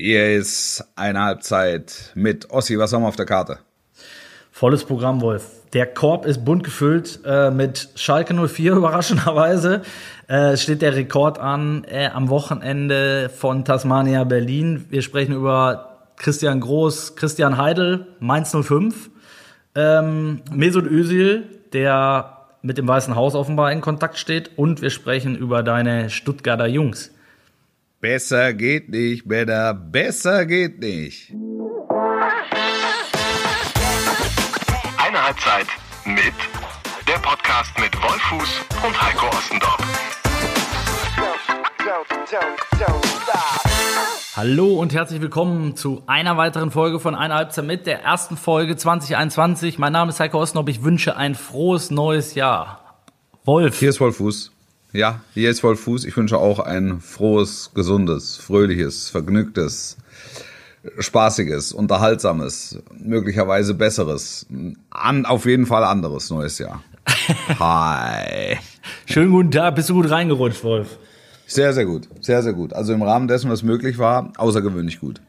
Hier ist eine Halbzeit mit Ossi. Was haben wir auf der Karte? Volles Programm, Wolf. Der Korb ist bunt gefüllt äh, mit Schalke 04, überraschenderweise. Äh, steht der Rekord an äh, am Wochenende von Tasmania Berlin. Wir sprechen über Christian Groß, Christian Heidel, Mainz 05. Ähm, Mesut Özil, der mit dem Weißen Haus offenbar in Kontakt steht. Und wir sprechen über deine Stuttgarter Jungs. Besser geht nicht, Männer. Besser geht nicht. Eine Halbzeit mit der Podcast mit Wolfuß und Heiko Ostendorf. Hallo und herzlich willkommen zu einer weiteren Folge von Eine Halbzeit mit, der ersten Folge 2021. Mein Name ist Heiko Ostendorf. Ich wünsche ein frohes neues Jahr. Wolf. Hier ist Wolfuß. Ja, hier ist Wolfuß. Ich wünsche auch ein frohes, gesundes, fröhliches, vergnügtes, spaßiges, unterhaltsames, möglicherweise besseres, an, auf jeden Fall anderes neues Jahr. Hi. Schönen guten Tag. Bist du gut reingerutscht, Wolf? Sehr, sehr gut. Sehr, sehr gut. Also im Rahmen dessen, was möglich war, außergewöhnlich gut.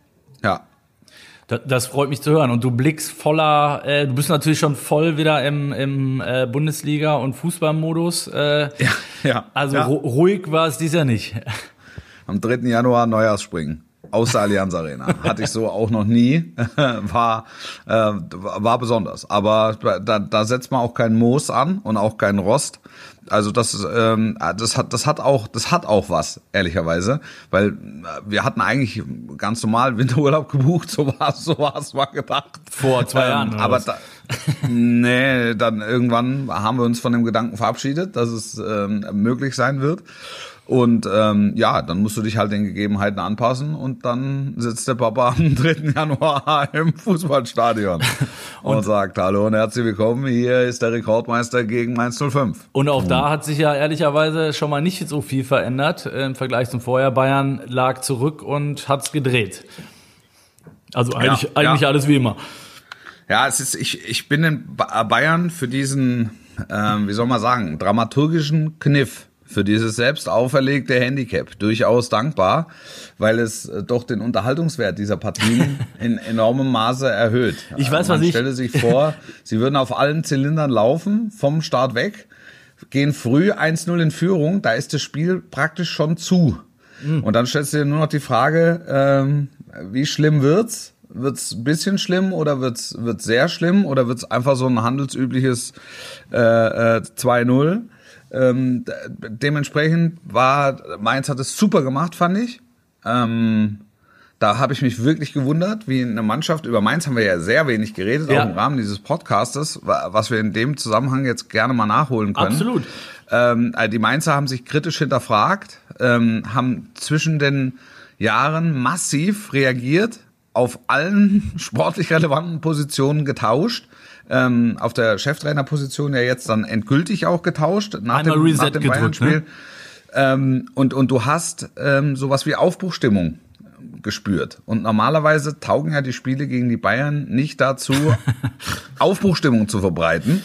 Ja. Das, das freut mich zu hören. Und du blickst voller, äh, du bist natürlich schon voll wieder im, im äh, Bundesliga- und Fußballmodus. Äh, ja, ja. Also ja. ruhig war es dies Jahr nicht. Am 3. Januar Neujahrsspringen. Aus der Allianz Arena. Hatte ich so auch noch nie. War, äh, war besonders. Aber da, da setzt man auch keinen Moos an und auch keinen Rost. Also das, ähm, das hat, das hat auch, das hat auch was, ehrlicherweise, weil wir hatten eigentlich ganz normal Winterurlaub gebucht, so war es, so war es mal gedacht. Vor zwei ähm, Jahren. Aber da, nee, dann irgendwann haben wir uns von dem Gedanken verabschiedet, dass es ähm, möglich sein wird. Und ähm, ja, dann musst du dich halt den Gegebenheiten anpassen und dann sitzt der Papa am 3. Januar im Fußballstadion und, und sagt, hallo und herzlich willkommen, hier ist der Rekordmeister gegen Mainz 05. Und auch da hat sich ja ehrlicherweise schon mal nicht so viel verändert im Vergleich zum Vorjahr. Bayern lag zurück und hat's gedreht. Also eigentlich, Ja, eigentlich ja. alles wie immer. Ja, es ist, ich, ich bin in Ba- Bayern für diesen, ähm, wie soll man sagen, dramaturgischen Kniff, für dieses selbst auferlegte Handicap durchaus dankbar, weil es äh, doch den Unterhaltungswert dieser Partien in enormem Maße erhöht. Ich weiß, Man was ich- stelle sich vor, sie würden auf allen Zylindern laufen, vom Start weg, gehen früh 1-0 in Führung, da ist das Spiel praktisch schon zu. Hm. Und dann stellst du dir nur noch die Frage, ähm, wie schlimm wird's? Wird's ein bisschen schlimm oder wird's wird's sehr schlimm oder wird's einfach so ein handelsübliches äh, äh, 2-0? Ähm, dementsprechend war Mainz hat es super gemacht, fand ich. Ähm, da habe ich mich wirklich gewundert, wie eine Mannschaft, über Mainz haben wir ja sehr wenig geredet, Ja. auch im Rahmen dieses Podcastes, wa- was wir in dem Zusammenhang jetzt gerne mal nachholen können. Absolut. Ähm, also die Mainzer haben sich kritisch hinterfragt, ähm, haben zwischen den Jahren massiv reagiert, auf allen sportlich relevanten Positionen getauscht. Ähm, auf der Cheftrainerposition ja jetzt dann endgültig auch getauscht nach Einmal dem, Reset nach dem gedrückt, Bayern-Spiel. ne? Ähm, und, und du hast ähm, sowas wie Aufbruchstimmung gespürt. Und normalerweise taugen ja die Spiele gegen die Bayern nicht dazu, Aufbruchstimmung zu verbreiten.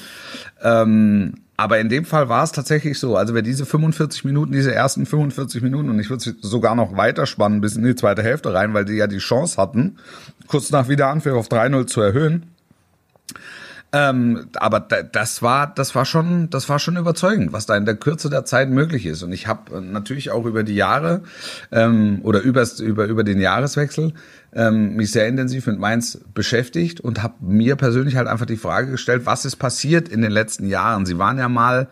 Ähm, aber in dem Fall war es tatsächlich so. Also wer diese 45 Minuten, diese ersten 45 Minuten, und ich würde sie sogar noch weiter spannen bis in die zweite Hälfte rein, weil die ja die Chance hatten, kurz nach Wiederanpfiff auf 3-0 zu erhöhen. Ähm, aber da, das war, das war schon, das war schon überzeugend, was da in der Kürze der Zeit möglich ist. Und ich habe natürlich auch über die Jahre ähm, oder übers, über über den Jahreswechsel ähm, mich sehr intensiv mit Mainz beschäftigt und habe mir persönlich halt einfach die Frage gestellt, was ist passiert in den letzten Jahren? Sie waren ja mal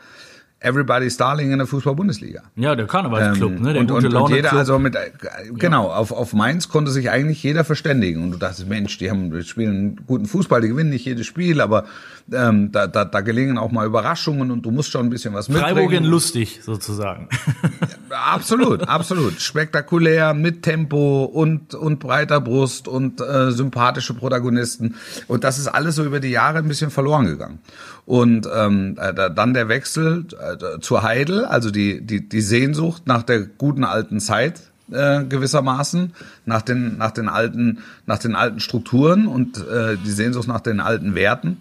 Everybody's Darling in der Fußball-Bundesliga. Ja, der Karnevalsclub, Ähm, ne? Der und, gute und, und jeder, also mit, äh, genau, auf, auf Mainz konnte sich eigentlich jeder verständigen. Und du dachtest, Mensch, die haben, die spielen guten Fußball, die gewinnen nicht jedes Spiel, aber ähm, da, da, da gelingen auch mal Überraschungen und du musst schon ein bisschen was mitbringen. Freiburg in lustig, sozusagen. Absolut, absolut. Spektakulär, mit Tempo und, und breiter Brust und äh, sympathische Protagonisten. Und das ist alles so über die Jahre ein bisschen verloren gegangen. Und ähm, äh, da- dann der Wechsel äh, zur Heidel, also die, die, die Sehnsucht nach der guten alten Zeit äh, gewissermaßen, nach den, nach den alten, nach den alten Strukturen und äh, die Sehnsucht nach den alten Werten.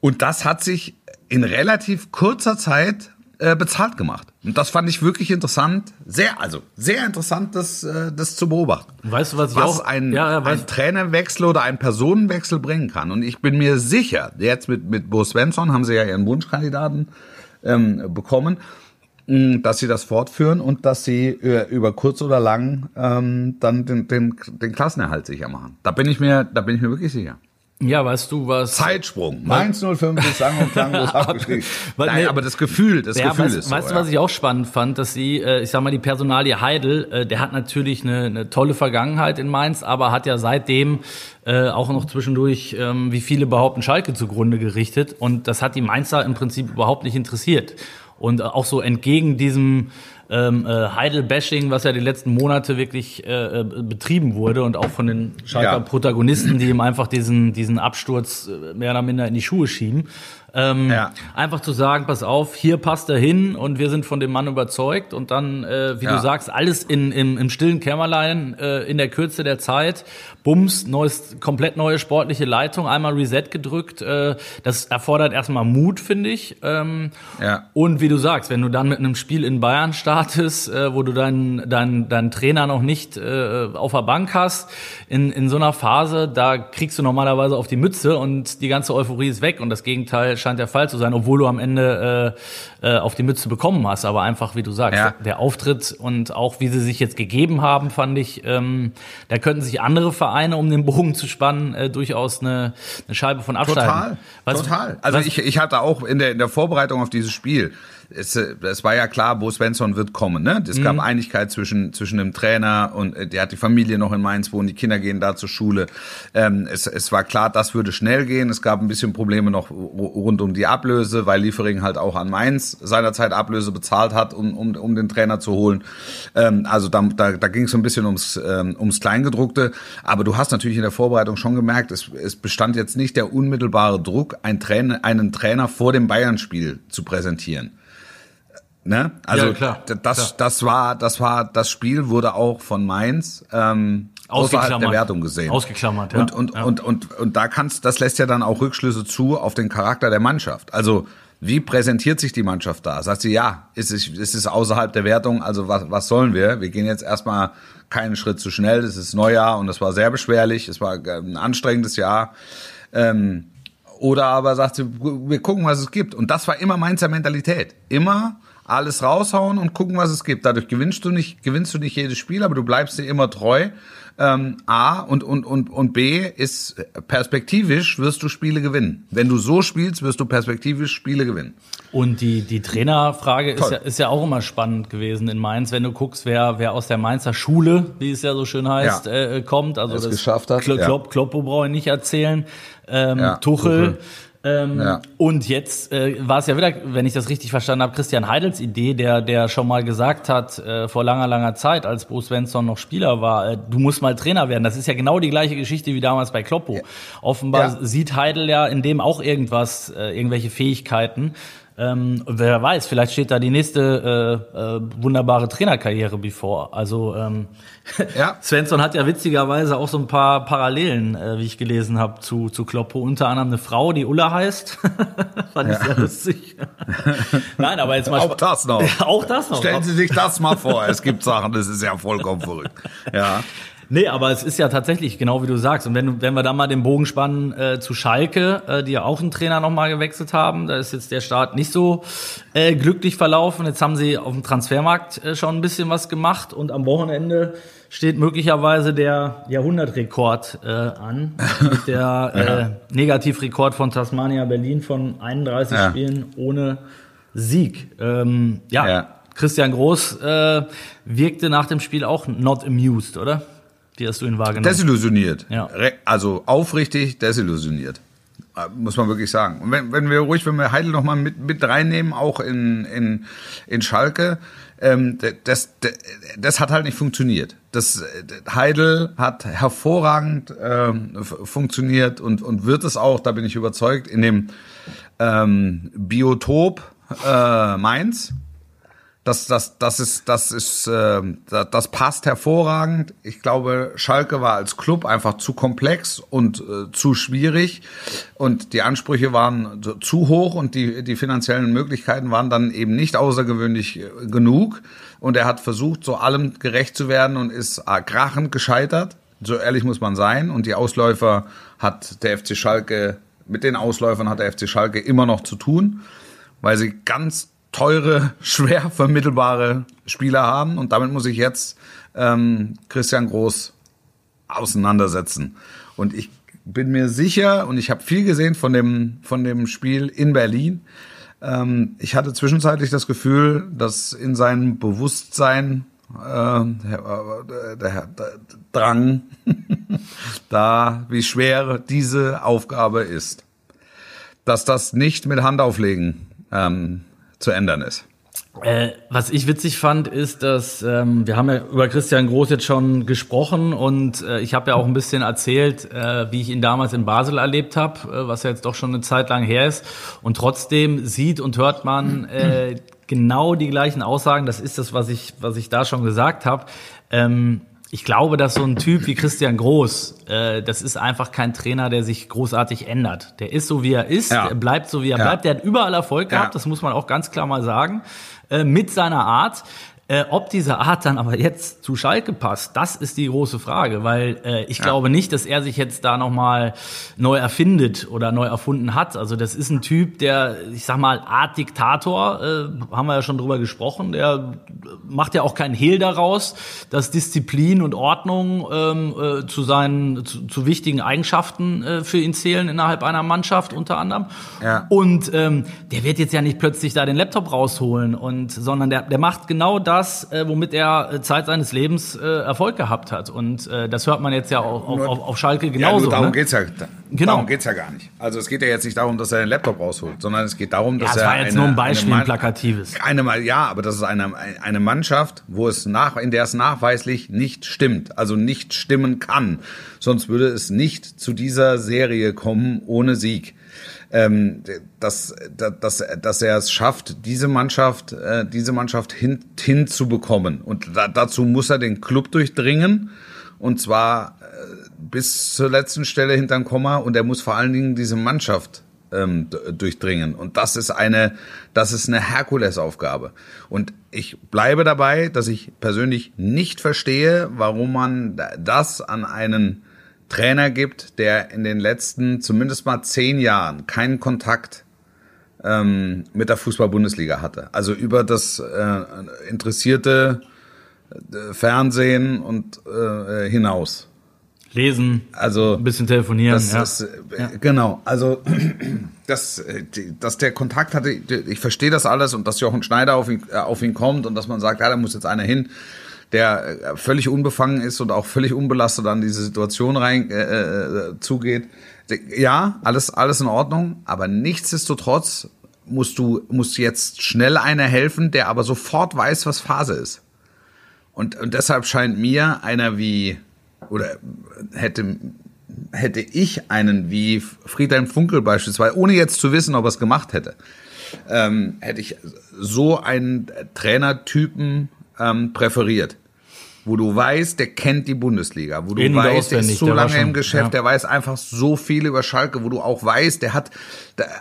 Und das hat sich in relativ kurzer Zeit äh, bezahlt gemacht. Und das fand ich wirklich interessant, sehr, also sehr interessant, das, äh, das zu beobachten. Weißt du, was ich was auch ein, ja, ja, ein Trainerwechsel oder ein Personenwechsel bringen kann. Und ich bin mir sicher, jetzt mit, mit Bo Svensson haben sie ja ihren Wunschkandidaten ähm, bekommen, mh, dass sie das fortführen und dass sie äh, über kurz oder lang ähm, dann den, den, den Klassenerhalt sicher machen. Da bin ich mir, da bin ich mir wirklich sicher. Ja, weißt du, was Zeitsprung. Mainz 05 ist sang- und klanglos. Weil- Nein, aber das Gefühl, das Ja, Gefühl weißt, ist so. weißt du, ja. was ich auch spannend fand, dass sie, äh, ich sag mal, die Personalie Heidel, äh, der hat natürlich eine, eine tolle Vergangenheit in Mainz, aber hat ja seitdem äh, auch noch zwischendurch, ähm, wie viele behaupten, Schalke zugrunde gerichtet. Und das hat die Mainzer im Prinzip überhaupt nicht interessiert. Und auch so entgegen diesem ähm, äh, Heidel-Bashing, was ja die letzten Monate wirklich äh, äh, betrieben wurde und auch von den Schalker Ja. Protagonisten, die ihm einfach diesen, diesen Absturz äh, mehr oder minder in die Schuhe schieben. Ähm, Ja. Einfach zu sagen, pass auf, hier passt er hin und wir sind von dem Mann überzeugt und dann, äh, wie Ja. du sagst, alles in, im, im stillen Kämmerlein äh, in der Kürze der Zeit, Bums, neues, komplett neue sportliche Leitung, einmal Reset gedrückt. Äh, das erfordert erstmal Mut, finde ich. Ähm, Ja. Und wie du sagst, wenn du dann mit einem Spiel in Bayern startest, äh, wo du deinen deinen deinen Trainer noch nicht äh, auf der Bank hast, in, in so einer Phase, da kriegst du normalerweise auf die Mütze und die ganze Euphorie ist weg und das Gegenteil scheint der Fall zu sein, obwohl du am Ende äh, äh, auf die Mütze bekommen hast. Aber einfach, wie du sagst, Ja. der Auftritt und auch wie sie sich jetzt gegeben haben, fand ich, ähm, da könnten sich andere Vereine, um den Bogen zu spannen, äh, durchaus eine, eine Scheibe von abschneiden. Total, Was- total. Also was- ich, ich hatte auch in der, in der Vorbereitung auf dieses Spiel, es, äh, es war ja klar, Bo Svensson wird kommen. Ne? Es Mhm. gab Einigkeit zwischen, zwischen dem Trainer und äh, der hat die Familie noch in Mainz wohnen, die Kinder gehen da zur Schule. Ähm, es, es war klar, das würde schnell gehen. Es gab ein bisschen Probleme noch ru- rund um die Ablöse, weil Liefering halt auch an Mainz seinerzeit Ablöse bezahlt hat, um, um, um den Trainer zu holen. Ähm, also da, da, da ging es so ein bisschen ums, ähm, ums Kleingedruckte. Aber du hast natürlich in der Vorbereitung schon gemerkt, es, es bestand jetzt nicht der unmittelbare Druck, ein Trainer, einen Trainer vor dem Bayern-Spiel zu präsentieren. Ne? Also Ja, klar, das, klar. das war, das war, das Spiel wurde auch von Mainz ähm, außerhalb der. Wertung gesehen. Ausgeklammert, ja. Und, und, Ja. und, und, und da kannst, das lässt ja dann auch Rückschlüsse zu auf den Charakter der Mannschaft. Also wie präsentiert sich die Mannschaft da? Sagt sie, ja, ist es, ist es außerhalb der Wertung, also was, was sollen wir? Wir gehen jetzt erstmal keinen Schritt zu schnell, das ist Neujahr und das war sehr beschwerlich, es war ein anstrengendes Jahr. Ähm, oder aber sagt sie, wir gucken, was es gibt. Und das war immer Mainzer Mentalität. Immer alles raushauen und gucken, was es gibt. Dadurch gewinnst du nicht, gewinnst du nicht jedes Spiel, aber du bleibst dir immer treu. Ähm, A und, und, und, und B ist perspektivisch wirst du Spiele gewinnen. Wenn du so spielst, wirst du perspektivisch Spiele gewinnen. Und die, die Trainerfrage ist ja, ist ja auch immer spannend gewesen in Mainz, wenn du guckst, wer, wer aus der Mainzer Schule, wie es ja so schön heißt, Ja. äh, kommt. Also Es das geschafft hat, Klo ja. Klopp, Kloppo brauche ich nicht erzählen. Ähm, Ja, Tuchel. Tuchel. Ähm, Ja. Und jetzt äh, war es ja wieder, wenn ich das richtig verstanden habe, Christian Heidels Idee, der, der schon mal gesagt hat, äh, vor langer, langer Zeit, als Bruce Svensson noch Spieler war, äh, du musst mal Trainer werden. Das ist ja genau die gleiche Geschichte wie damals bei Kloppo. Offenbar Ja. sieht Heidel ja in dem auch irgendwas, äh, irgendwelche Fähigkeiten. Ähm, wer weiß, vielleicht steht da die nächste äh, äh, wunderbare Trainerkarriere bevor. Also ähm, Ja. Svensson hat ja witzigerweise auch so ein paar Parallelen, äh, wie ich gelesen habe, zu, zu Kloppo. Unter anderem eine Frau, die Ulla heißt. Fand ich sehr lustig. Nein, aber jetzt mal Auch das noch. auch das noch. Stellen Sie sich das mal vor. Es gibt Sachen, das ist ja vollkommen verrückt. Ja. Nee, aber es ist ja tatsächlich genau wie du sagst. Und wenn, wenn wir dann mal den Bogen spannen äh, zu Schalke, äh, die ja auch einen Trainer nochmal gewechselt haben, da ist jetzt der Start nicht so äh, glücklich verlaufen. Jetzt haben sie auf dem Transfermarkt äh, schon ein bisschen was gemacht und am Wochenende steht möglicherweise der Jahrhundertrekord äh, an. Der äh, Negativrekord von Tasmania Berlin von 31 Ja. Spielen ohne Sieg. Ähm, ja. Ja. Christian Groß äh, wirkte nach dem Spiel auch not amused, oder? Wie hast du ihn wahrgenommen? Desillusioniert. Ja. Also aufrichtig desillusioniert. Äh, Muss man wirklich sagen. Und wenn, wenn wir ruhig, wenn wir Heidel noch mal mit, mit reinnehmen, auch in, in, in Schalke, ähm, das, d- das hat halt nicht funktioniert. Das Heidel hat hervorragend ähm, funktioniert und, und wird es auch, da bin ich überzeugt, in dem ähm, Biotop äh, Mainz. Das, das, das ist, das ist, äh, das passt hervorragend. Ich glaube, Schalke war als Club einfach zu komplex und äh, zu schwierig und die Ansprüche waren zu hoch und die, die finanziellen Möglichkeiten waren dann eben nicht außergewöhnlich äh, genug. Und er hat versucht, so allem gerecht zu werden und ist äh, krachend gescheitert. So ehrlich muss man sein. Und die Ausläufer hat der FC Schalke, mit den Ausläufern hat der FC Schalke immer noch zu tun, weil sie ganz teure, schwer vermittelbare Spieler haben. Und damit muss ich jetzt ähm, Christian Groß auseinandersetzen. Und ich bin mir sicher, und ich habe viel gesehen von dem, von dem Spiel in Berlin. Ähm, ich hatte zwischenzeitlich das Gefühl, dass in seinem Bewusstsein äh, der, der, der Drang, da wie schwer diese Aufgabe ist. Dass das nicht mit Handauflegen ähm, zu ändern ist. Äh, was ich witzig fand, ist, dass ähm, wir haben ja über Christian Groß jetzt schon gesprochen und äh, ich habe ja auch ein bisschen erzählt, äh, wie ich ihn damals in Basel erlebt habe, äh, was ja jetzt doch schon eine Zeit lang her ist. Und trotzdem sieht und hört man äh, genau die gleichen Aussagen. Das ist das, was ich, was ich da schon gesagt habe. Ähm, ich glaube, dass so ein Typ wie Christian Groß, äh, das ist einfach kein Trainer, der sich großartig ändert. Der ist so, wie er ist, ja. der bleibt so, wie er ja. bleibt. Der hat überall Erfolg gehabt, ja. das muss man auch ganz klar mal sagen, äh, mit seiner Art. Äh, ob diese Art dann aber jetzt zu Schalke passt, das ist die große Frage, weil äh, ich ja. glaube nicht, dass er sich jetzt da nochmal neu erfindet oder neu erfunden hat. Also das ist ein Typ, der, ich sag mal, Art Diktator, äh, haben wir ja schon drüber gesprochen, der macht ja auch keinen Hehl daraus, dass Disziplin und Ordnung ähm, äh, zu seinen, zu, zu wichtigen Eigenschaften äh, für ihn zählen innerhalb einer Mannschaft unter anderem. Ja. Und ähm, der wird jetzt ja nicht plötzlich da den Laptop rausholen und, sondern der, der macht genau das, das, äh, womit er äh, Zeit seines Lebens äh, Erfolg gehabt hat. Und äh, das hört man jetzt ja auch auf, auf, auf Schalke genauso. Ja, darum ne? geht's ja. Genau. Darum geht's ja gar nicht. Also es geht ja jetzt nicht darum, dass er den Laptop rausholt, sondern es geht darum, dass ja, das er war jetzt eine, nur ein Beispiel, ein plakatives. Eine, ja, aber das ist eine, eine Mannschaft, wo es nach, in der es nachweislich nicht stimmt, also nicht stimmen kann. Sonst würde es nicht zu dieser Serie kommen ohne Sieg ähm, dass, dass, dass er es schafft, diese Mannschaft, äh, diese Mannschaft hin, hinzubekommen. Und da, dazu muss er den Club durchdringen. Und zwar äh, bis zur letzten Stelle hinterm Komma. Und er muss vor allen Dingen diese Mannschaft ähm, durchdringen. Und das ist eine, das ist eine Herkulesaufgabe. Und ich bleibe dabei, dass ich persönlich nicht verstehe, warum man das an einen Trainer gibt, der in den letzten zumindest mal zehn Jahren keinen Kontakt ähm, mit der Fußball-Bundesliga hatte. Also über das äh, interessierte äh, Fernsehen und äh, hinaus. Lesen, also ein bisschen telefonieren. Das, ja. das, äh, ja. Genau, also dass, äh, dass der Kontakt hatte, ich verstehe das alles und dass Jochen Schneider auf ihn, äh, auf ihn kommt und dass man sagt, ja, da muss jetzt einer hin der äh, völlig unbefangen ist und auch völlig unbelastet an diese Situation rein äh, äh, zugeht. Ja, alles alles in Ordnung, aber nichtsdestotrotz musst du musst jetzt schnell einer helfen, der aber sofort weiß, was Phase ist. Und, und deshalb scheint mir einer wie oder hätte hätte ich einen wie Friedhelm Funkel beispielsweise, ohne jetzt zu wissen, ob er es gemacht hätte, ähm, hätte ich so einen Trainertypen ähm, präferiert wo du weißt, der kennt die Bundesliga, wo du In weißt, der ist so der lange schon, im Geschäft, ja. der weiß einfach so viel über Schalke, wo du auch weißt, der hat,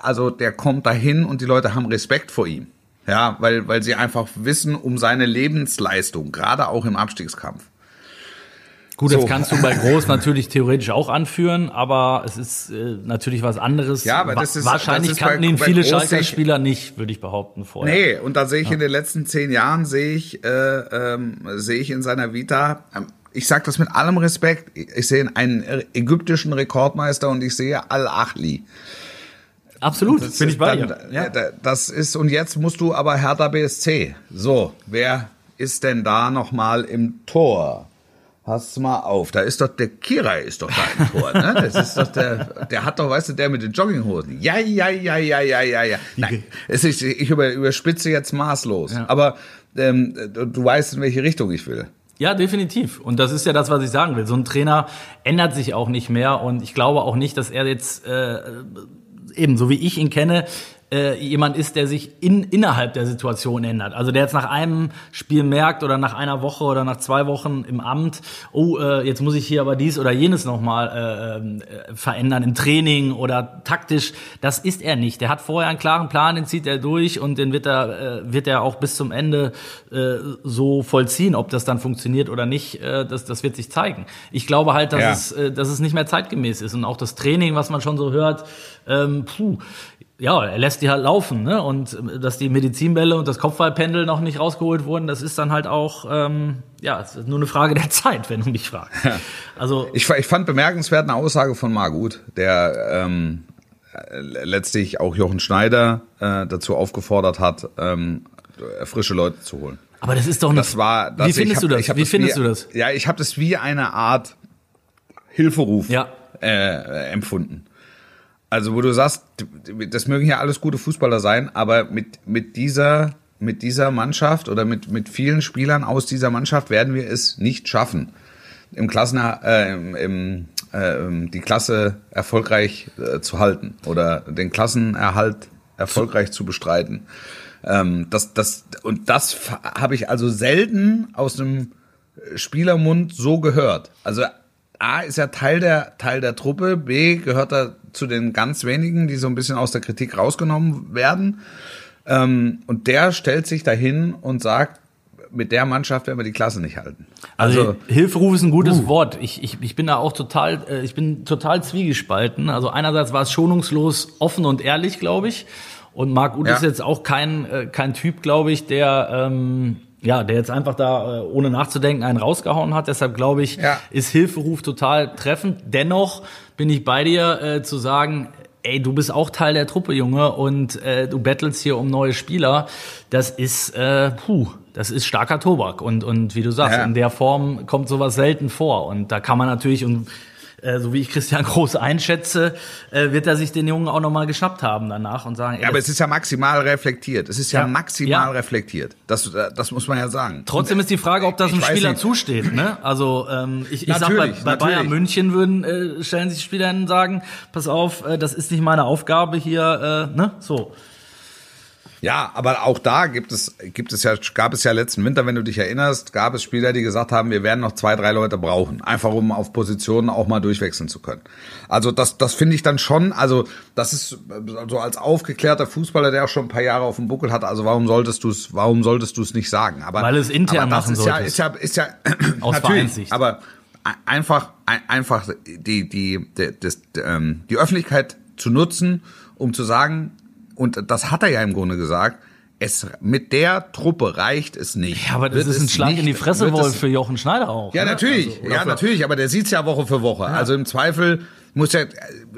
also der kommt dahin und die Leute haben Respekt vor ihm. Ja, weil, weil sie einfach wissen um seine Lebensleistung, gerade auch im Abstiegskampf. Gut, das so. kannst du bei Groß natürlich theoretisch auch anführen, aber es ist äh, natürlich was anderes. Ja, aber das ist wahrscheinlich das ist kannten ihn viele Schalker Spieler nicht, würde ich behaupten vorher. Nee, und da sehe ich ja. in den letzten zehn Jahren sehe ich äh, ähm, sehe ich in seiner Vita ähm, ich sage das mit allem Respekt. Ich sehe einen ägyptischen Rekordmeister und ich sehe Al-Achli. Absolut, bin ich bei dann, dir. Ja. Das ist, und jetzt musst du aber Hertha BSC. So, wer ist denn da nochmal im Tor? Pass mal auf, da ist doch der Kirai ist doch da im Tor, ne? Das ist doch der, der hat doch, weißt du, der mit den Jogginghosen. Ja, ja, ja, ja, ja, ja, ja. Nein, es ist, ich über, überspitze jetzt maßlos. Ja. Aber ähm, du weißt, in welche Richtung ich will. Ja, definitiv. Und das ist ja das, was ich sagen will. So ein Trainer ändert sich auch nicht mehr. Und ich glaube auch nicht, dass er jetzt äh, eben so wie ich ihn kenne, äh, jemand ist, der sich in, innerhalb der Situation ändert. Also der jetzt nach einem Spiel merkt oder nach einer Woche oder nach zwei Wochen im Amt, oh, äh, jetzt muss ich hier aber dies oder jenes nochmal äh, äh, verändern im Training oder taktisch. Das ist er nicht. Der hat vorher einen klaren Plan, den zieht er durch und den wird er, äh, wird er auch bis zum Ende äh, so vollziehen. Ob das dann funktioniert oder nicht, äh, das, das wird sich zeigen. Ich glaube halt, dass, Ja. es, äh, dass es nicht mehr zeitgemäß ist und auch das Training, was man schon so hört, ähm, puh, ja, er lässt die halt laufen, ne? Und äh, dass die Medizinbälle und das Kopfballpendel noch nicht rausgeholt wurden, das ist dann halt auch, ähm, ja, es ist nur eine Frage der Zeit, wenn du mich fragst. Also Ich, ich fand bemerkenswert eine Aussage von Margut, der ähm, äh, letztlich auch Jochen Schneider äh, dazu aufgefordert hat, ähm, frische Leute zu holen. Aber das ist doch eine. Das war, das, Wie findest hab, du das? Wie findest wie, du das? Ja, ich habe das wie eine Art Hilferuf Ja. äh, empfunden. Also wo du sagst, das mögen ja alles gute Fußballer sein, aber mit mit dieser mit dieser Mannschaft oder mit mit vielen Spielern aus dieser Mannschaft werden wir es nicht schaffen, im Klassen äh, im, im, äh, die Klasse erfolgreich äh, zu halten oder den Klassenerhalt erfolgreich zu bestreiten. Ähm, das, das, und das habe ich also selten aus einem Spielermund so gehört. Also A ist er Teil der, Teil der Truppe, B gehört er zu den ganz wenigen, die so ein bisschen aus der Kritik rausgenommen werden. Ähm, und der stellt sich dahin und sagt, mit der Mannschaft werden wir die Klasse nicht halten. Also, Hilferuf ist ein gutes Wort. Ich, ich, ich bin da auch total, äh, ich bin total zwiegespalten. Also einerseits war es schonungslos offen und ehrlich, glaube ich. Und Marc Uth Ja. ist jetzt auch kein, äh, kein Typ, glaube ich, der, ähm, ja, der jetzt einfach da, äh, ohne nachzudenken, einen rausgehauen hat. Deshalb glaube ich, Ja. ist Hilferuf total treffend. Dennoch bin ich bei dir äh, zu sagen, ey, du bist auch Teil der Truppe, Junge, und äh, du battlest hier um neue Spieler. Das ist, äh, puh, das ist starker Tobak. Und, und wie du sagst, Ja. in der Form kommt sowas selten vor. Und da kann man natürlich, und äh, so wie ich Christian Groß einschätze, äh, wird er sich den Jungen auch nochmal geschnappt haben danach und sagen, ey, Ja, aber es ist ja maximal reflektiert. Es ist ja, Ja. maximal Ja. reflektiert. Das, äh, das muss man ja sagen. Trotzdem ist die Frage, ob das einem Spieler nicht. zusteht. Ne? Also ähm, ich, ich sag bei, bei Bayern. München würden äh, stellen sich Spieler hin und sagen, pass auf, äh, das ist nicht meine Aufgabe hier. Äh, ne? So. Ja, aber auch da gibt es, gibt es ja, gab es ja letzten Winter, wenn du dich erinnerst, gab es Spieler, die gesagt haben, wir werden noch zwei, drei Leute brauchen. Einfach um auf Positionen auch mal durchwechseln zu können. Also das, das finde ich dann schon, also das ist so als aufgeklärter Fußballer, der auch schon ein paar Jahre auf dem Buckel hat, also warum solltest du es, warum solltest du es nicht sagen? Aber, Weil es intern machen ist ja, solltest. ist ja, ist ja, Aus natürlich, aber ein- einfach, ein- einfach die, die, die, das, ähm, die Öffentlichkeit zu nutzen, um zu sagen, und das hat er ja im Grunde gesagt, es, mit der Truppe reicht es nicht. Ja, aber das Wird ist ein Schlag nicht- in die Fresse wohl für Jochen Schneider auch. Ja, ne? natürlich, Also, oder ja, natürlich, aber der sieht's ja Woche für Woche. Also im Zweifel muss ja,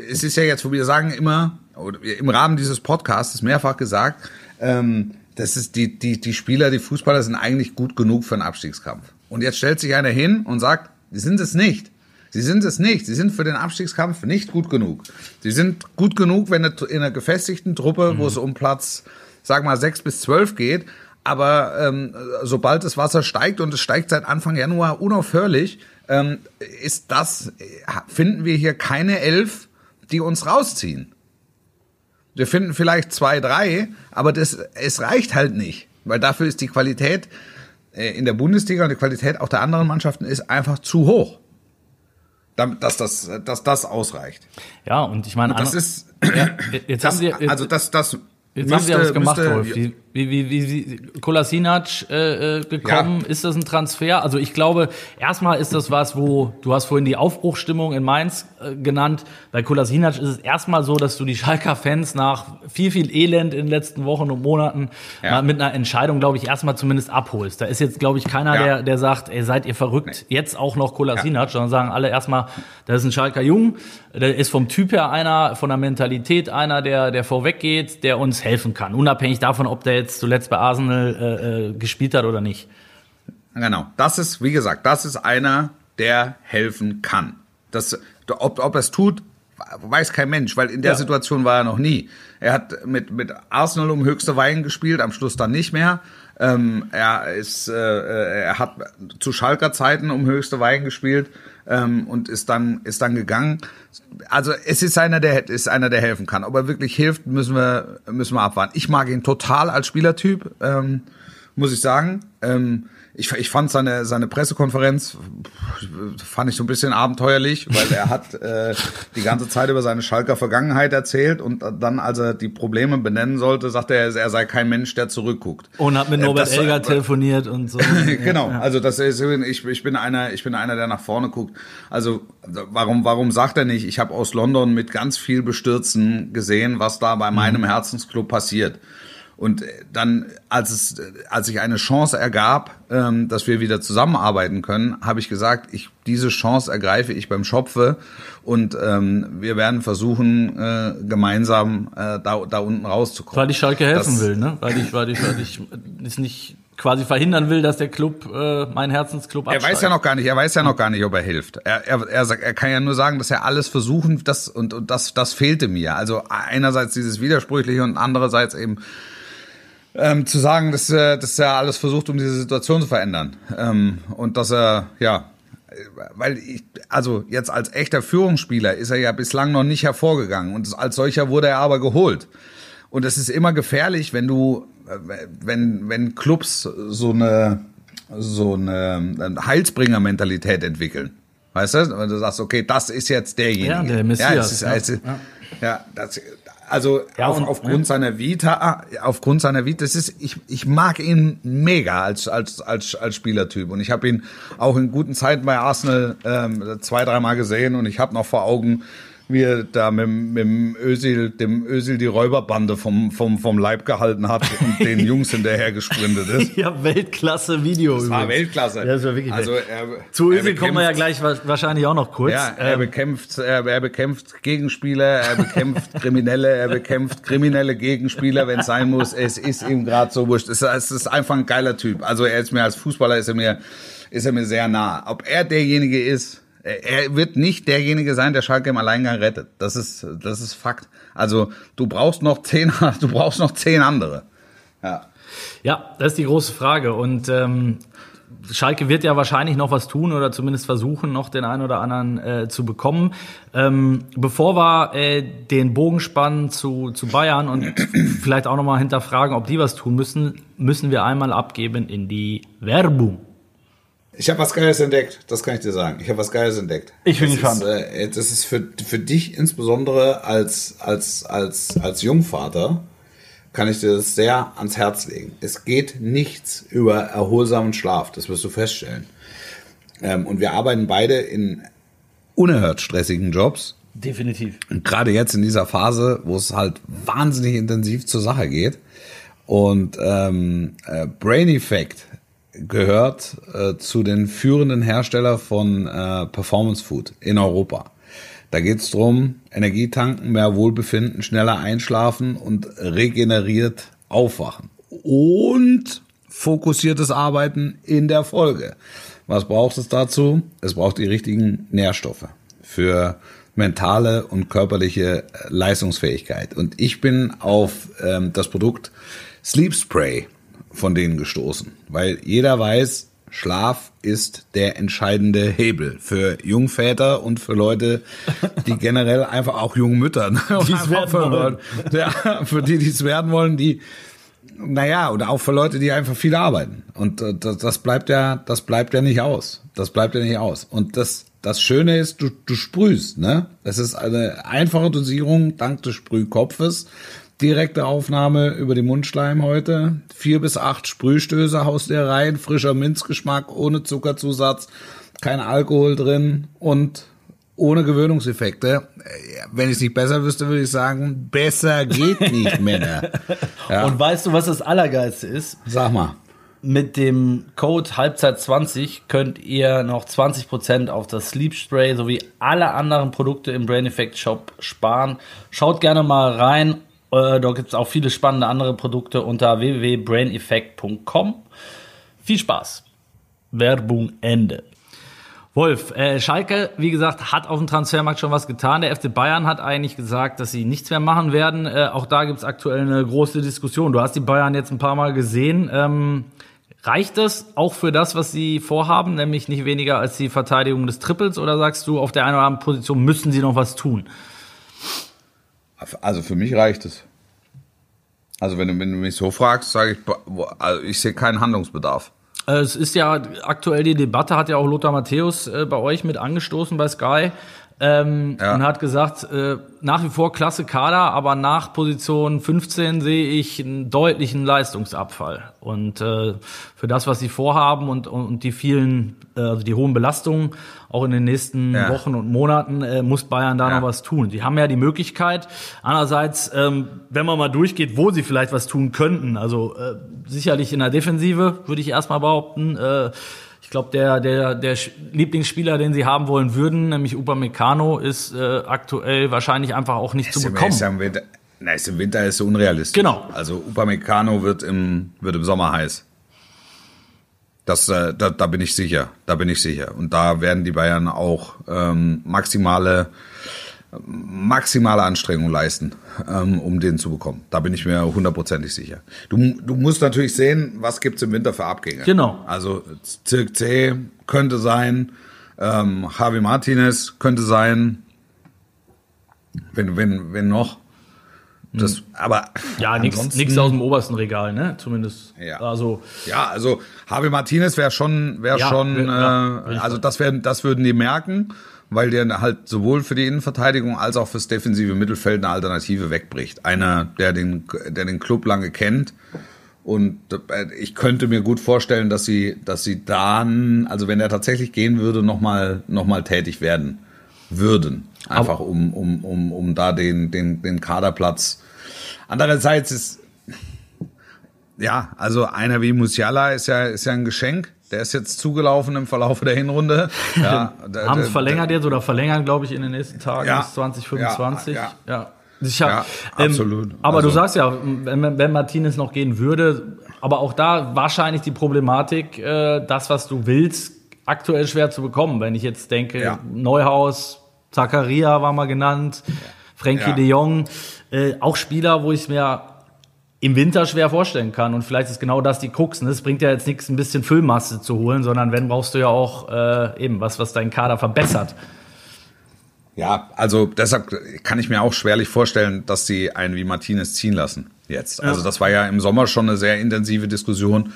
es ist ja jetzt, wo wir sagen immer, oder im Rahmen dieses Podcasts mehrfach gesagt, ähm, das ist die, die, die Spieler, die Fußballer sind eigentlich gut genug für einen Abstiegskampf. Und jetzt stellt sich einer hin und sagt, sie sind es nicht. Sie sind es nicht. Sie sind für den Abstiegskampf nicht gut genug. Sie sind gut genug, wenn eine- in einer gefestigten Truppe, wo es um Platz, sag mal, sechs bis zwölf geht. Aber ähm, sobald das Wasser steigt und es steigt seit Anfang Januar unaufhörlich, ähm, ist das, äh, finden wir hier keine elf, die uns rausziehen. Wir finden vielleicht zwei, drei, aber das, es reicht halt nicht. Weil dafür ist die Qualität äh, in der Bundesliga und die Qualität auch der anderen Mannschaften ist einfach zu hoch. Damit, dass das, dass das ausreicht. Ja, und ich meine, Das andere- ist, ja, jetzt das, haben sie, jetzt, also das, das Jetzt haben sie ja was gemacht, müsste- Rolf. Wie, wie, wie, wie, wie Kolasinac äh, äh, gekommen? Ja. Ist das ein Transfer? Also ich glaube, erstmal ist das was, wo du hast vorhin die Aufbruchstimmung in Mainz äh, genannt. Bei Kolasinac ist es erstmal so, dass du die Schalker Fans nach viel, viel Elend in den letzten Wochen und Monaten Ja. mit einer Entscheidung, glaube ich, erstmal zumindest abholst. Da ist jetzt, glaube ich, keiner, Ja. der, der sagt, ey, seid ihr verrückt, jetzt auch noch Kolasinac, sondern sagen alle erstmal, das ist ein Schalker Jung, der ist vom Typ her einer, von der Mentalität einer, der, der vorweg geht, der uns helfen kann. Unabhängig davon, ob der jetzt zuletzt bei Arsenal äh, äh, gespielt hat oder nicht. Genau. Das ist, wie gesagt, das ist einer, der helfen kann. Das, ob, ob er es tut, weiß kein Mensch, weil in der Ja. Situation war er noch nie. Er hat mit, mit Arsenal um höchste Weihen gespielt, am Schluss dann nicht mehr. Ähm, er ist, äh, er hat zu Schalker Zeiten um höchste Weigen gespielt ähm, und ist dann ist dann gegangen. Also es ist einer, der ist einer, der helfen kann. Ob er wirklich hilft, müssen wir müssen wir abwarten. Ich mag ihn total als Spielertyp, ähm, muss ich sagen. Ähm, ich, ich fand seine, seine Pressekonferenz, fand ich so ein bisschen abenteuerlich, weil er hat äh, die ganze Zeit über seine Schalker Vergangenheit erzählt und dann, als er die Probleme benennen sollte, sagte er, er sei kein Mensch, der zurückguckt. Und hat mit äh, Norbert das, Elger telefoniert und so. genau, ja. also das ist, ich, ich bin einer, ich bin einer, der nach vorne guckt. Also warum, warum sagt er nicht, ich habe aus London mit ganz viel Bestürzen gesehen, was da bei meinem mhm. Herzensclub passiert. Und dann, als es, als sich eine Chance ergab, ähm, dass wir wieder zusammenarbeiten können, habe ich gesagt, ich, diese Chance ergreife ich beim Schopfe und ähm, wir werden versuchen, äh, gemeinsam äh, da, da unten rauszukommen. Weil ich Schalke helfen das, will, ne? Weil ich, weil ich, weil ich es nicht quasi verhindern will, dass der Club, äh, mein Herzensclub absteigt. Er weiß ja noch gar nicht, er weiß ja noch gar nicht, ob er hilft. Er, er, er, sagt, er kann ja nur sagen, dass er alles versuchen, das und, und das, das fehlte mir. Also einerseits dieses Widersprüchliche und andererseits eben ähm, zu sagen, dass, äh, dass er alles versucht, um diese Situation zu verändern. Ähm, und dass er, ja, weil ich, also jetzt als echter Führungsspieler ist er ja bislang noch nicht hervorgegangen und als solcher wurde er aber geholt. Und es ist immer gefährlich, wenn du, wenn, wenn Clubs so eine, so eine Heilsbringer-Mentalität entwickeln. Weißt du? Wenn du sagst, okay, das ist jetzt derjenige. Ja, der Messias. Ja, ist, ja. Ist, ja das, also ja, auf, und, aufgrund ne? seiner Vita, aufgrund seiner Vita, das ist, ich, ich mag ihn mega als als als als Spielertyp und ich habe ihn auch in guten Zeiten bei Arsenal ähm, zwei dreimal gesehen und ich habe noch vor Augen, wie er da mit, mit dem Ösil, dem Ösil die Räuberbande vom, vom, vom Leib gehalten hat und den Jungs hinterher gesprintet ist. Ja, Weltklasse Video. Das war Weltklasse. Das war wirklich also er, Zu Ösil kommen wir ja gleich wahrscheinlich auch noch kurz. Ja, er ähm. bekämpft, er, er bekämpft Gegenspieler, er bekämpft Kriminelle, er bekämpft kriminelle Gegenspieler, wenn es sein muss. Es ist ihm gerade so wurscht. Es, es ist einfach ein geiler Typ. Also er ist mir als Fußballer ist er mir, ist er mir sehr nah. Ob er derjenige ist, er wird nicht derjenige sein, der Schalke im Alleingang rettet. Das ist, das ist Fakt. Also du brauchst noch zehn, du brauchst noch zehn andere. Ja. Ja, das ist die große Frage. Und ähm, Schalke wird ja wahrscheinlich noch was tun oder zumindest versuchen, noch den einen oder anderen äh, zu bekommen. Ähm, bevor wir äh, den Bogen spannen zu, zu Bayern und vielleicht auch nochmal hinterfragen, ob die was tun müssen, müssen wir einmal abgeben in die Werbung. Ich habe was Geiles entdeckt, das kann ich dir sagen. Ich habe was Geiles entdeckt. Ich bin gespannt. Äh, das ist für, für dich insbesondere als, als, als, als Jungvater, kann ich dir das sehr ans Herz legen. Es geht nichts über erholsamen Schlaf, das wirst du feststellen. Ähm, und wir arbeiten beide in unerhört stressigen Jobs. Definitiv. Und gerade jetzt in dieser Phase, wo es halt wahnsinnig intensiv zur Sache geht. Und ähm, äh, Brain Effect gehört äh, zu den führenden Herstellern von äh, Performance Food in Europa. Da geht es darum, Energietanken, mehr Wohlbefinden, schneller einschlafen und regeneriert aufwachen. Und fokussiertes Arbeiten in der Folge. Was braucht es dazu? Es braucht die richtigen Nährstoffe für mentale und körperliche Leistungsfähigkeit. Und ich bin auf ähm, das Produkt Sleep Spray von denen gestoßen, weil jeder weiß, Schlaf ist der entscheidende Hebel für Jungväter und für Leute, die generell einfach auch Jungmütter, ne? die es werden wollen. Ja, für die, die es werden wollen, die, naja, oder auch für Leute, die einfach viel arbeiten. Und äh, das, das bleibt ja, das bleibt ja nicht aus. Das bleibt ja nicht aus. Und das, das Schöne ist, du, du sprühst, ne? Es ist eine einfache Dosierung dank des Sprühkopfes direkte Aufnahme über die Mundschleim heute. Vier bis acht Sprühstöße haust du rein, frischer Minzgeschmack, ohne Zuckerzusatz, kein Alkohol drin und ohne Gewöhnungseffekte. Wenn ich es nicht besser wüsste, würde ich sagen, besser geht nicht, Männer. Ja. Und weißt du, was das Allergeilste ist? Sag mal. Mit dem Code Halbzeit20 könnt ihr noch 20% auf das Sleep Spray sowie alle anderen Produkte im Brain Effect Shop sparen. Schaut gerne mal rein äh, da gibt es auch viele spannende andere Produkte unter www.braineffect.com. Viel Spaß. Werbung Ende. Wolf, äh, Schalke, wie gesagt, hat auf dem Transfermarkt schon was getan. Der FC Bayern hat eigentlich gesagt, dass sie nichts mehr machen werden. Äh, auch da gibt's aktuell eine große Diskussion. Du hast die Bayern jetzt ein paar Mal gesehen. Ähm, reicht das auch für das, was sie vorhaben, nämlich nicht weniger als die Verteidigung des Triples? Oder sagst du, auf der einen oder anderen Position müssen sie noch was tun? Also für mich reicht es. Also wenn du, mich so fragst, sage ich, also ich sehe keinen Handlungsbedarf. Äh, es ist ja aktuell die Debatte, hat ja auch Lothar Matthäus äh, bei euch mit angestoßen bei Sky ähm, ja. und hat gesagt, äh, nach wie vor klasse Kader, aber nach Position 15 sehe ich einen deutlichen Leistungsabfall. Und äh, für das, was sie vorhaben und, und die vielen, äh, also die hohen Belastungen, auch in den nächsten ja. Wochen und Monaten, äh, muss Bayern da ja. noch was tun. Die haben ja die Möglichkeit, einerseits, ähm, wenn man mal durchgeht, wo sie vielleicht was tun könnten, also äh, sicherlich in der Defensive, würde ich erstmal behaupten, äh, glaube, der, der, der Lieblingsspieler, den sie haben wollen würden, nämlich Upamecano, ist äh, aktuell wahrscheinlich einfach auch nicht zu bekommen. Im Winter, na, ist im Winter ist so unrealistisch. Genau. Also Upamecano wird im, wird im Sommer heiß. Das, äh, da, da bin ich sicher. Da bin ich sicher. Und da werden die Bayern auch ähm, maximale maximale Anstrengung leisten, ähm, um den zu bekommen. Da bin ich mir hundertprozentig sicher. Du, du musst natürlich sehen, was gibt's im Winter für Abgänge. Genau. Also Zirk C könnte sein, ähm, Javi Martinez könnte sein, wenn, wenn, wenn noch. Das, hm. aber ja, nichts aus dem obersten Regal, ne? Zumindest. Ja. Also ja, also Javi Martinez wäre schon, wäre ja, schon, ja, äh, also das werden, das würden die merken weil der halt sowohl für die Innenverteidigung als auch fürs defensive Mittelfeld eine Alternative wegbricht. Einer, der den, der den Club lange kennt. Und äh, ich könnte mir gut vorstellen, dass sie, dass sie dann, also wenn er tatsächlich gehen würde, nochmal noch mal tätig werden würden. Einfach um, um, um, um da den, den, den Kaderplatz. Andererseits ist, ja, also einer wie Musiala ist ja, ist ja ein Geschenk. Der ist jetzt zugelaufen im Verlauf der Hinrunde. Ja, Haben es verlängert jetzt oder verlängern, glaube ich, in den nächsten Tagen ja, bis 2025. Ja, ja. ja. Sicher. Ja, absolut. Ähm, aber also. du sagst ja, wenn, wenn Martinez noch gehen würde, aber auch da wahrscheinlich die Problematik, äh, das, was du willst, aktuell schwer zu bekommen. Wenn ich jetzt denke, ja. Neuhaus, Zakaria war mal genannt, Frankie ja. de Jong, äh, auch Spieler, wo ich es mir im Winter schwer vorstellen kann. Und vielleicht ist genau das die Krux. Ne? Es bringt ja jetzt nichts, ein bisschen Füllmasse zu holen, sondern wenn brauchst du ja auch äh, eben was, was deinen Kader verbessert. Ja, also deshalb kann ich mir auch schwerlich vorstellen, dass sie einen wie Martinez ziehen lassen jetzt. Also das war ja im Sommer schon eine sehr intensive Diskussion.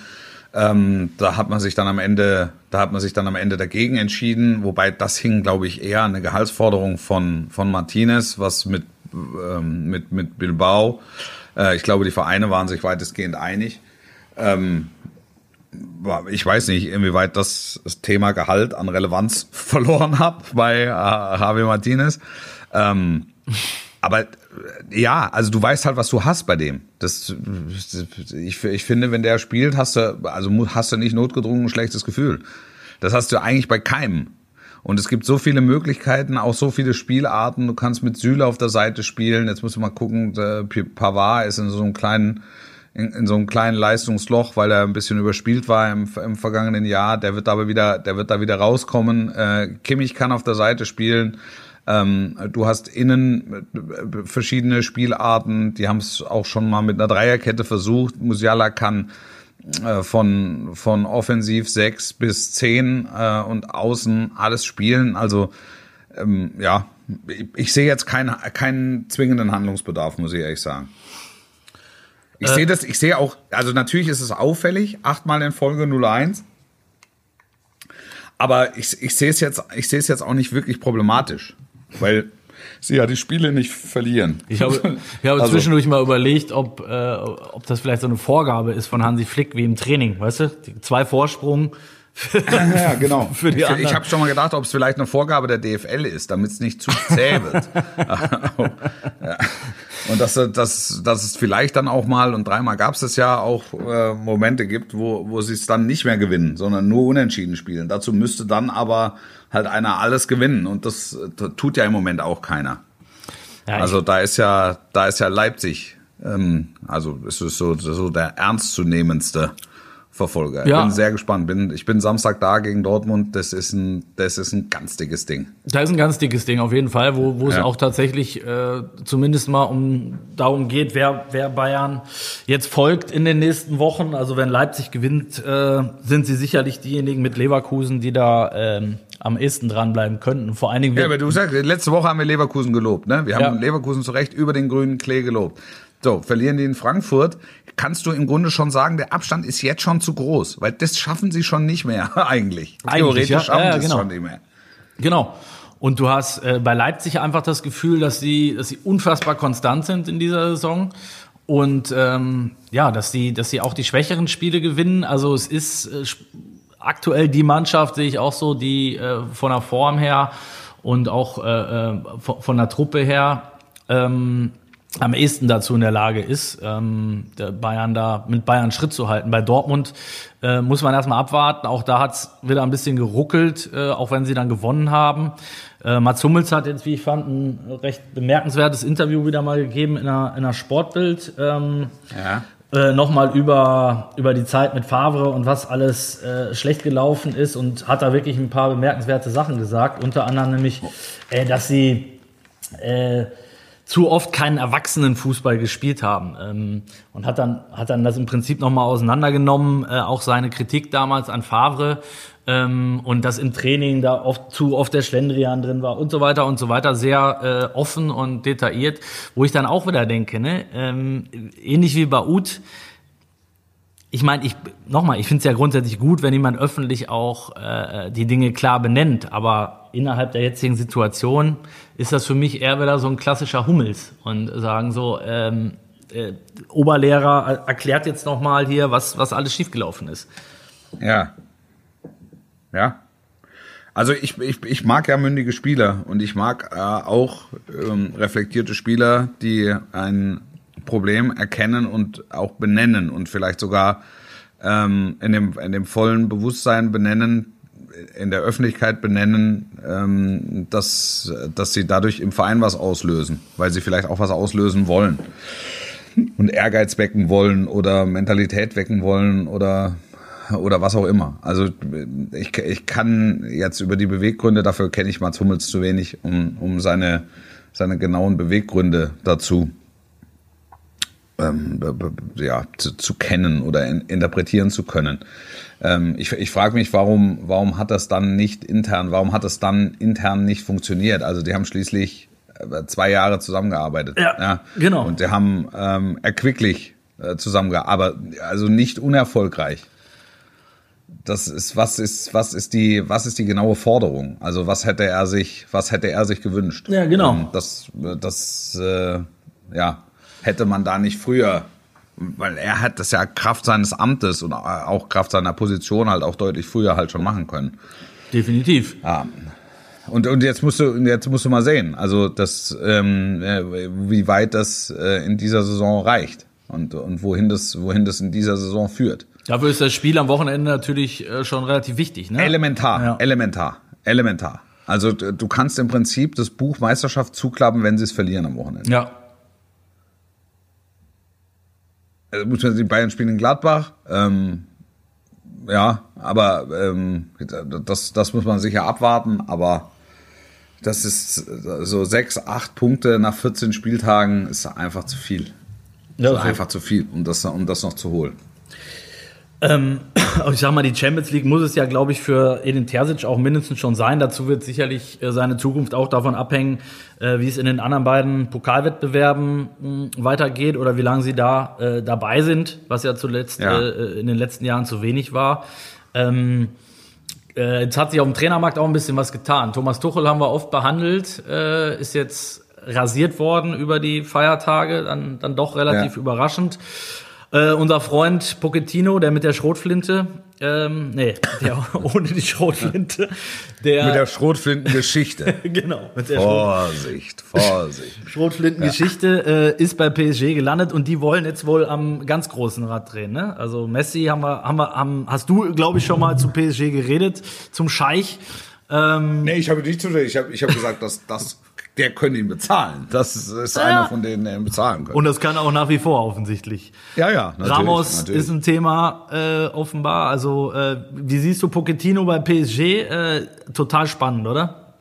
Ähm, da hat man sich dann am Ende, da hat man sich dann am Ende dagegen entschieden, wobei das hing, glaube ich, eher an eine Gehaltsforderung von von Martinez, was mit ähm, mit mit Bilbao äh, ich glaube, die Vereine waren sich weitestgehend einig. Ähm, ich weiß nicht, inwieweit das, Thema Gehalt an Relevanz verloren hat bei äh, Javi Martinez. Ähm, aber äh, ja, also du weißt halt, was du hast bei dem. Das, ich, ich finde, wenn der spielt, hast du, also hast du nicht notgedrungen ein schlechtes Gefühl. Das hast du eigentlich bei keinem. Und es gibt so viele Möglichkeiten, auch so viele Spielarten. Du kannst mit Süle auf der Seite spielen. Jetzt musst du mal gucken, Pavard ist in so einem kleinen in, in so einem kleinen Leistungsloch, weil er ein bisschen überspielt war im, im vergangenen Jahr. Der wird aber wieder, der wird da wieder rauskommen. Äh, Kimmich kann auf der Seite spielen. Ähm, du hast innen äh, verschiedene Spielarten. Die haben es auch schon mal mit einer Dreierkette versucht. Musiala kann äh, von, von offensiv sechs bis zehn äh, und außen alles spielen. Also ähm, ja, ich, ich sehe jetzt keinen keinen zwingenden Handlungsbedarf, muss ich ehrlich sagen. Ich äh. sehe das, ich sehe auch, also natürlich ist es auffällig, achtmal in Folge 01. Aber ich, ich sehe es jetzt, ich sehe es jetzt auch nicht wirklich problematisch, weil sie ja die Spiele nicht verlieren. Ich habe, ich habe also, zwischendurch mal überlegt, ob, äh, ob das vielleicht so eine Vorgabe ist von Hansi Flick wie im Training, weißt du? Zwei Vorsprung. ja, genau. Für die ich ich habe schon mal gedacht, ob es vielleicht eine Vorgabe der DFL ist, damit es nicht zu zäh wird. Und dass, dass, dass es vielleicht dann auch mal, und dreimal gab es es ja auch äh, Momente gibt, wo, wo sie es dann nicht mehr gewinnen, sondern nur unentschieden spielen. Dazu müsste dann aber halt einer alles gewinnen. Und das, das tut ja im Moment auch keiner. Ja, also da ist ja, da ist ja Leipzig, ähm, also es ist so, so der ernstzunehmendste verfolge. Ich Ja. bin sehr gespannt. Bin, ich bin Samstag da gegen Dortmund. Das ist ein, das ist ein ganz dickes Ding. Da ist ein ganz dickes Ding auf jeden Fall, wo, wo es Ja. auch tatsächlich äh, zumindest mal um darum geht, wer, wer Bayern jetzt folgt in den nächsten Wochen. Also wenn Leipzig gewinnt, äh, sind sie sicherlich diejenigen mit Leverkusen, die da ähm, am ehesten dranbleiben könnten. Vor allen Dingen Ja, aber du sagst, letzte Woche haben wir Leverkusen gelobt, ne? Wir haben Ja. Leverkusen zu Recht über den grünen Klee gelobt. So, verlieren die in Frankfurt, kannst du im Grunde schon sagen, der Abstand ist jetzt schon zu groß, weil das schaffen sie schon nicht mehr, eigentlich. Eigentlich, Theoretisch ja. schaffen Ja, ja, sie es genau. schon nicht mehr. Genau. Und du hast äh, bei Leipzig einfach das Gefühl, dass sie, dass sie unfassbar konstant sind in dieser Saison. Und ähm, ja, dass sie, dass sie auch die schwächeren Spiele gewinnen. Also es ist äh, aktuell die Mannschaft, sehe ich auch so, die äh, von der Form her und auch äh, äh, von, von der Truppe her ähm, am ehesten dazu in der Lage ist, ähm, der Bayern da mit Bayern Schritt zu halten. Bei Dortmund äh, muss man erstmal abwarten. Auch da hat's wieder ein bisschen geruckelt, äh, auch wenn sie dann gewonnen haben. Äh, Mats Hummels hat jetzt, wie ich fand, ein recht bemerkenswertes Interview wieder mal gegeben in einer, in einer Sportbild. Ähm, Ja. äh, nochmal über, über die Zeit mit Favre und was alles äh, schlecht gelaufen ist und hat da wirklich ein paar bemerkenswerte Sachen gesagt. Unter anderem nämlich, äh, dass sie äh, zu oft keinen erwachsenen Fußball gespielt haben. Ähm, und hat dann, hat dann das im Prinzip nochmal auseinandergenommen, äh, auch seine Kritik damals an Favre. Ähm, und dass im Training da oft zu oft der Schlendrian drin war und so weiter und so weiter, sehr äh, offen und detailliert, wo ich dann auch wieder denke, ne, ähm, ähnlich wie bei Uth, ich meine, ich nochmal, ich finde es ja grundsätzlich gut, wenn jemand öffentlich auch äh, die Dinge klar benennt, aber innerhalb der jetzigen Situation ist das für mich eher wieder so ein klassischer Hummels und sagen so, ähm, äh, Oberlehrer erklärt jetzt nochmal hier, was, was alles schiefgelaufen ist. Ja. Ja. Also ich, ich, ich mag ja mündige Spieler und ich mag äh, auch ähm, reflektierte Spieler, die ein Problem erkennen und auch benennen und vielleicht sogar ähm, in, dem, in dem vollen Bewusstsein benennen, in der Öffentlichkeit benennen, ähm, dass, dass sie dadurch im Verein was auslösen, weil sie vielleicht auch was auslösen wollen und Ehrgeiz wecken wollen oder Mentalität wecken wollen oder oder was auch immer. Also ich, ich kann jetzt über die Beweggründe, dafür kenne ich Mats Hummels zu wenig, um, um seine, seine genauen Beweggründe dazu ähm, ja, zu, zu kennen oder in, interpretieren zu können. Ähm, ich ich frage mich, warum, warum hat das dann nicht intern, warum hat das dann intern nicht funktioniert? Also die haben schließlich äh, zwei Jahre zusammengearbeitet. Ja, genau. Und die haben ähm, erquicklich äh, zusammengearbeitet, aber also nicht unerfolgreich. Das ist was ist was ist die was ist die genaue Forderung? Also was hätte er sich was hätte er sich gewünscht? Ja, genau. Ähm, Das das äh, ja hätte man da nicht früher, weil er hat das ja Kraft seines Amtes und auch Kraft seiner Position halt auch deutlich früher halt schon machen können. Definitiv. Ja. Und, und jetzt musst du jetzt musst du mal sehen, also das ähm, äh, wie weit das äh, in dieser Saison reicht und und wohin das wohin das in dieser Saison führt. Dafür ist das Spiel am Wochenende natürlich äh, schon relativ wichtig. Ne? Elementar, Ja. elementar, elementar. Also du kannst im Prinzip das Buch Meisterschaft zuklappen, wenn sie es verlieren am Wochenende. Ja. Also muss man die Bayern spielen in Gladbach. Ähm, ja, aber ähm, das, das muss man sicher abwarten. Aber das ist so sechs, acht Punkte nach 14 Spieltagen ist einfach zu viel. Ja, so. einfach zu viel, um das, um das noch zu holen. Ähm, ich sag mal, die Champions League muss es ja, glaube ich, für Edin Terzic auch mindestens schon sein. Dazu wird sicherlich äh, seine Zukunft auch davon abhängen, äh, wie es in den anderen beiden Pokalwettbewerben mh, weitergeht oder wie lange sie da äh, dabei sind, was ja zuletzt Ja. Äh, in den letzten Jahren zu wenig war. Ähm, äh, jetzt hat sich auf dem Trainermarkt auch ein bisschen was getan. Thomas Tuchel haben wir oft behandelt, äh, ist jetzt rasiert worden über die Feiertage, dann, dann doch relativ Ja. überraschend. Äh, unser Freund Pochettino, der mit der Schrotflinte, ähm, nee, der ohne die Schrotflinte, der, Mit der Schrotflintengeschichte. genau, mit der Schrot, Vorsicht, Vorsicht. Schrotflintengeschichte äh, ist bei PSG gelandet und die wollen jetzt wohl am ganz großen Rad drehen. Ne? Also Messi haben wir, haben wir, haben, hast du, glaube ich, schon mal zu PSG geredet, zum Scheich. Ähm, Nee, ich habe nicht zu ich habe ich hab gesagt, dass das der könnte ihn bezahlen. Das ist, Ja. einer von denen, der ihn bezahlen könnte. Und das kann auch nach wie vor offensichtlich. ja, ja, natürlich, Ramos natürlich. ist ein Thema äh, offenbar. Also äh, wie siehst du Pochettino bei PSG? Äh, total spannend, oder?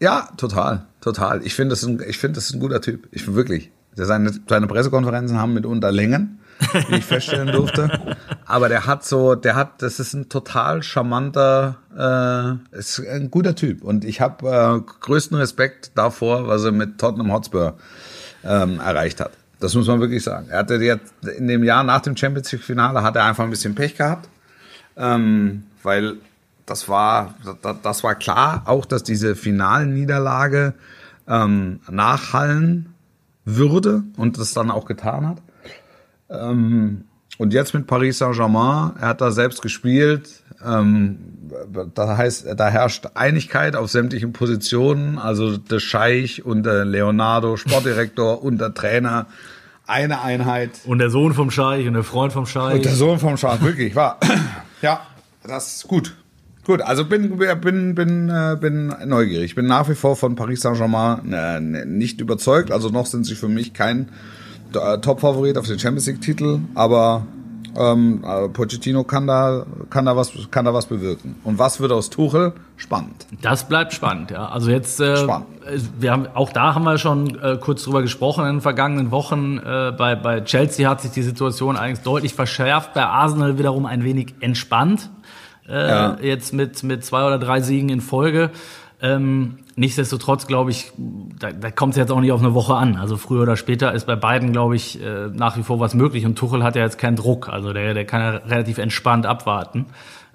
Ja, total, total. Ich finde, das, ist ein- ich finde, das ist ein guter Typ. Ich finde wirklich. Der Seine, seine Pressekonferenzen haben mitunter Längen, wie ich feststellen durfte. Aber der hat so, der hat, das ist ein total charmanter, äh, ist ein guter Typ. Und ich habe äh, größten Respekt davor, was er mit Tottenham Hotspur ähm, erreicht hat. Das muss man wirklich sagen. Er hatte jetzt in dem Jahr nach dem Champions League Finale hat er einfach ein bisschen Pech gehabt ähm, weil das war, das, war klar, auch dass diese Finalniederlage ähm, nachhallen würde und das dann auch getan hat. Ähm, und jetzt mit Paris Saint-Germain, er hat da selbst gespielt. Ähm, da heißt, da herrscht Einigkeit auf sämtlichen Positionen. Also der Scheich und der Leonardo, Sportdirektor und der Trainer, eine Einheit. Und der Sohn vom Scheich und der Freund vom Scheich. Und der Sohn vom Schaf, wirklich, war. Ja, das ist gut. Gut, also bin, bin, bin, äh, bin neugierig. Ich bin nach wie vor von Paris Saint-Germain äh, nicht überzeugt. Also noch sind sie für mich kein äh, Top-Favorit auf den Champions League-Titel, aber ähm, äh, Pochettino kann da, kann, da was, kann da was bewirken. Und was wird aus Tuchel? Spannend. Das bleibt spannend, ja. Also jetzt, äh, Spannend. wir haben, auch da haben wir schon äh, kurz drüber gesprochen in den vergangenen Wochen. Äh, bei, bei Chelsea hat sich die Situation eigentlich deutlich verschärft, bei Arsenal wiederum ein wenig entspannt. Äh, Ja. Jetzt mit, mit zwei oder drei Siegen in Folge. Ähm, nichtsdestotrotz glaube ich, da, da kommt es jetzt auch nicht auf eine Woche an. Also früher oder später ist bei beiden, glaube ich, äh, nach wie vor was möglich. Und Tuchel hat ja jetzt keinen Druck. Also der, der kann ja relativ entspannt abwarten.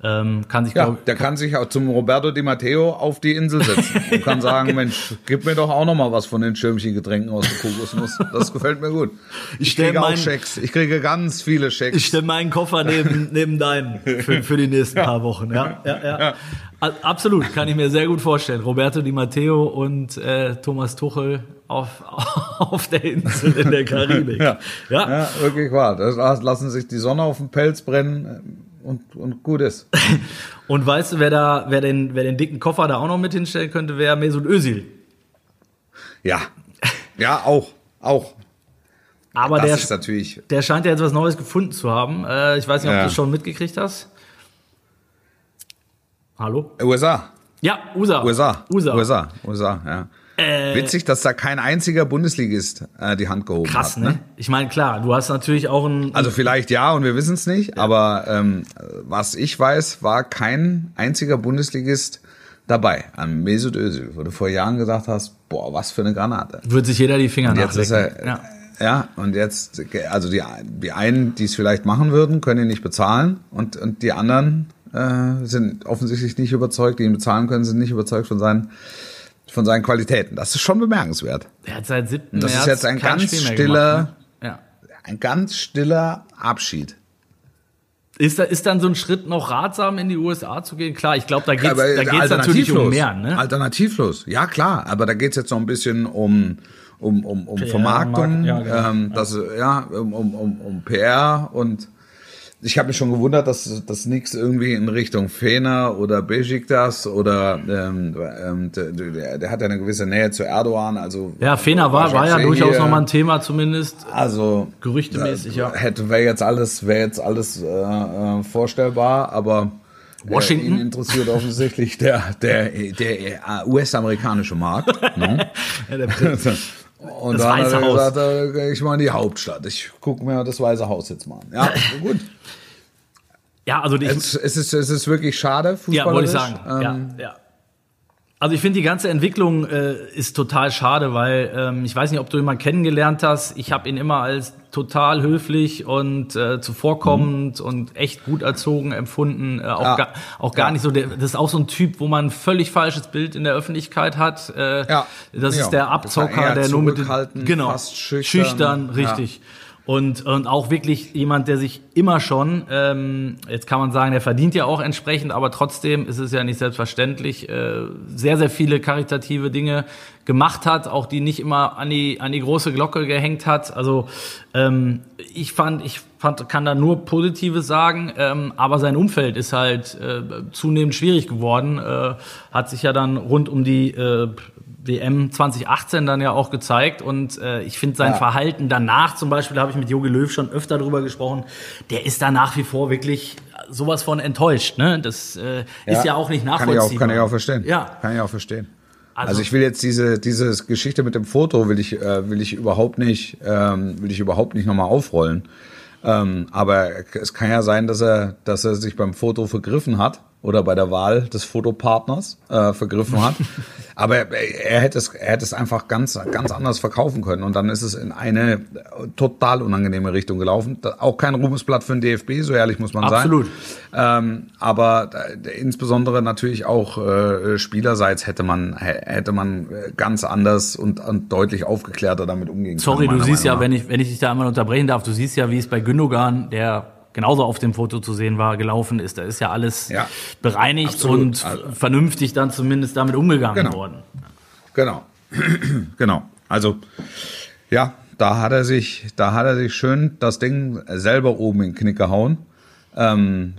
Ähm, kann sich, Ja, glaube der kann sich auch zum Roberto Di Matteo auf die Insel setzen und kann sagen, Mensch, gib mir doch auch noch mal was von den Schirmchen-Getränken aus der Kokosnuss. Das gefällt mir gut. Ich, Ich kriege auch mein- Schecks. Ich kriege ganz viele Schecks. Ich stelle meinen Koffer neben, neben deinen für, für die nächsten paar Wochen. Ja, ja, ja. A- Absolut, kann ich mir sehr gut vorstellen. Roberto Di Matteo und äh, Thomas Tuchel auf, auf der Insel in der Karibik. Ja. ja. Ja, wirklich wahr. Das lassen sich die Sonne auf den Pelz brennen und, und gut ist. Und weißt du, wer da, wer den, wer den dicken Koffer da auch noch mit hinstellen könnte, wäre Mesut Özil. Ja. Ja, auch. Auch. Aber das der, ist natürlich. der scheint ja jetzt was Neues gefunden zu haben. Äh, ich weiß nicht, ob Ja. du es schon mitgekriegt hast. Hallo? USA. Ja, USA. USA. USA. USA. USA, ja. Äh, Witzig, dass da kein einziger Bundesligist äh, die Hand gehoben Krass, hat. ne? Ich meine, klar, du hast natürlich auch ein, Also vielleicht ja und wir wissen es nicht, aber ähm, was ich weiß, war kein einziger Bundesligist dabei an Mesut Özil, wo du vor Jahren gesagt hast, boah, was für eine Granate. wird sich jeder die Finger Jetzt ist er, nachlecken. Ja. ja. und jetzt, also die, die einen, die es vielleicht machen würden, können ihn nicht bezahlen und, und die anderen äh, sind offensichtlich nicht überzeugt, die ihn bezahlen können, sind nicht überzeugt von seinen, von seinen Qualitäten. Das ist schon bemerkenswert. Er hat seit 7. Das ist März jetzt ein ganz stiller- gemacht, ne? ja. Ein ganz stiller Abschied. Ist, da, ist dann so ein Schritt noch ratsam, in die USA zu gehen? Klar, ich glaube, da geht es da geht's natürlich um alternativlos. mehr. Ne? Alternativlos, ja klar. Aber da geht's jetzt noch ein bisschen um um um, um Vermarktung, Markt- ja, genau. ähm, das ja um um um, um PR und ich habe mich schon gewundert, dass das nichts irgendwie in Richtung Fener oder Besiktas oder ähm, ähm, der, der, hat ja eine gewisse Nähe zu Erdogan, also Ja, Fener war, war ja durchaus nochmal ein Thema zumindest. also Gerüchtemäßig, ja. Hätte wäre jetzt alles wäre jetzt alles äh, äh, vorstellbar, aber äh, Washington? ihn interessiert offensichtlich der der der äh, US-amerikanische Markt. ne? Ja, der. Und Das dann hat Weiße er Haus. gesagt, äh, ich mal in die Hauptstadt. Ich gucke mir das Weiße Haus jetzt mal an. Ja, gut. ja, also ich, Es, es, ist, es ist wirklich schade, ja, wollte ich sagen. Ähm, ja, ja. Also ich finde die ganze Entwicklung äh, ist total schade, weil ähm, ich weiß nicht, ob du ihn mal kennengelernt hast. Ich habe ihn immer als total höflich und äh, zuvorkommend und echt gut erzogen empfunden. Äh, auch, Ja. gar, auch gar Ja. nicht so. Der, das ist auch so ein Typ, wo man ein völlig falsches Bild in der Öffentlichkeit hat. Äh, Ja. Das ist der Abzocker, der nur mit den, genau schüchtern. schüchtern, richtig. Und, und auch wirklich jemand, der sich immer schon, ähm, jetzt kann man sagen, der verdient ja auch entsprechend, aber trotzdem ist es ja nicht selbstverständlich, äh, sehr, sehr viele karitative Dinge gemacht hat, auch die nicht immer an die, an die große Glocke gehängt hat. Also ähm, ich fand, ich fand, kann da nur Positives sagen, ähm, aber sein Umfeld ist halt äh, zunehmend schwierig geworden, äh, hat sich ja dann rund um die äh, WM 2018 dann ja auch gezeigt und äh, ich finde sein Ja. Verhalten danach zum Beispiel, da habe ich mit Jogi Löw schon öfter drüber gesprochen, der ist da nach wie vor wirklich sowas von enttäuscht. Ne? Das äh, ist ja auch nicht Kann ich nachvollziehbar. auch, kann ich auch verstehen. Ja, Kann ich auch verstehen. Also- Also, ich will jetzt diese, diese Geschichte mit dem Foto will ich, äh, will ich überhaupt nicht, ähm, will ich überhaupt nicht nochmal aufrollen. Ähm, aber es kann ja sein, dass er, dass er sich beim Foto vergriffen hat oder bei der Wahl des Fotopartners äh, vergriffen hat. aber er, er hätte es, er hätte es einfach ganz, ganz anders verkaufen können und dann ist es in eine total unangenehme Richtung gelaufen. Auch kein Ruhmesblatt für den DFB, so ehrlich muss man Absolut. sein. Ähm, aber äh, insbesondere natürlich auch äh, spielerseits hätte man hä- hätte man äh, ganz anders und, und deutlich aufgeklärter damit umgehen Sorry, können. du meiner siehst ja, Meinung wenn ich, wenn ich dich da einmal unterbrechen darf, du siehst ja, wie es bei Gündogan, der genauso auf dem Foto zu sehen war, gelaufen ist. Da ist ja alles Ja. bereinigt Absolut. und Also- vernünftig dann zumindest damit umgegangen Genau. worden. Genau, genau. Also ja, da hat er sich, da hat er sich schön das Ding selber oben in den Knick gehauen. Ähm,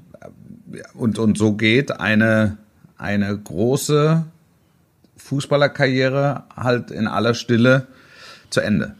und und so geht eine eine große Fußballerkarriere halt in aller Stille zu Ende.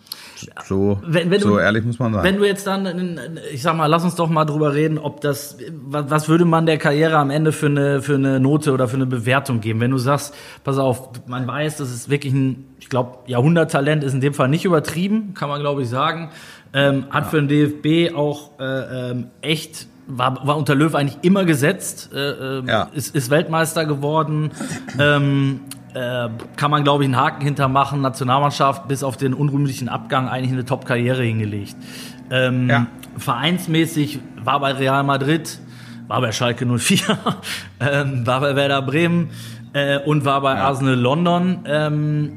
So, Wenn- wenn so du- ehrlich muss man sagen. Wenn du jetzt dann, ich sag mal, lass uns doch mal drüber reden, ob das, was, würde man der Karriere am Ende für eine, für eine Note oder für eine Bewertung geben? Wenn du sagst, pass auf, man weiß, das ist wirklich ein, ich glaube, Jahrhunderttalent ist in dem Fall nicht übertrieben, kann man glaube ich sagen. Ähm, hat für den DFB auch äh, ähm, echt war, war unter Löw eigentlich immer gesetzt, äh, ähm, Ja. ist, ist Weltmeister geworden. ähm, äh, kann man, glaube ich, einen Haken hintermachen. Nationalmannschaft bis auf den unrühmlichen Abgang eigentlich eine Top-Karriere hingelegt. Ähm, Ja. Vereinsmäßig war bei Real Madrid, war bei Schalke 04, ähm, war bei Werder Bremen äh, und war bei Arsenal London. Ähm,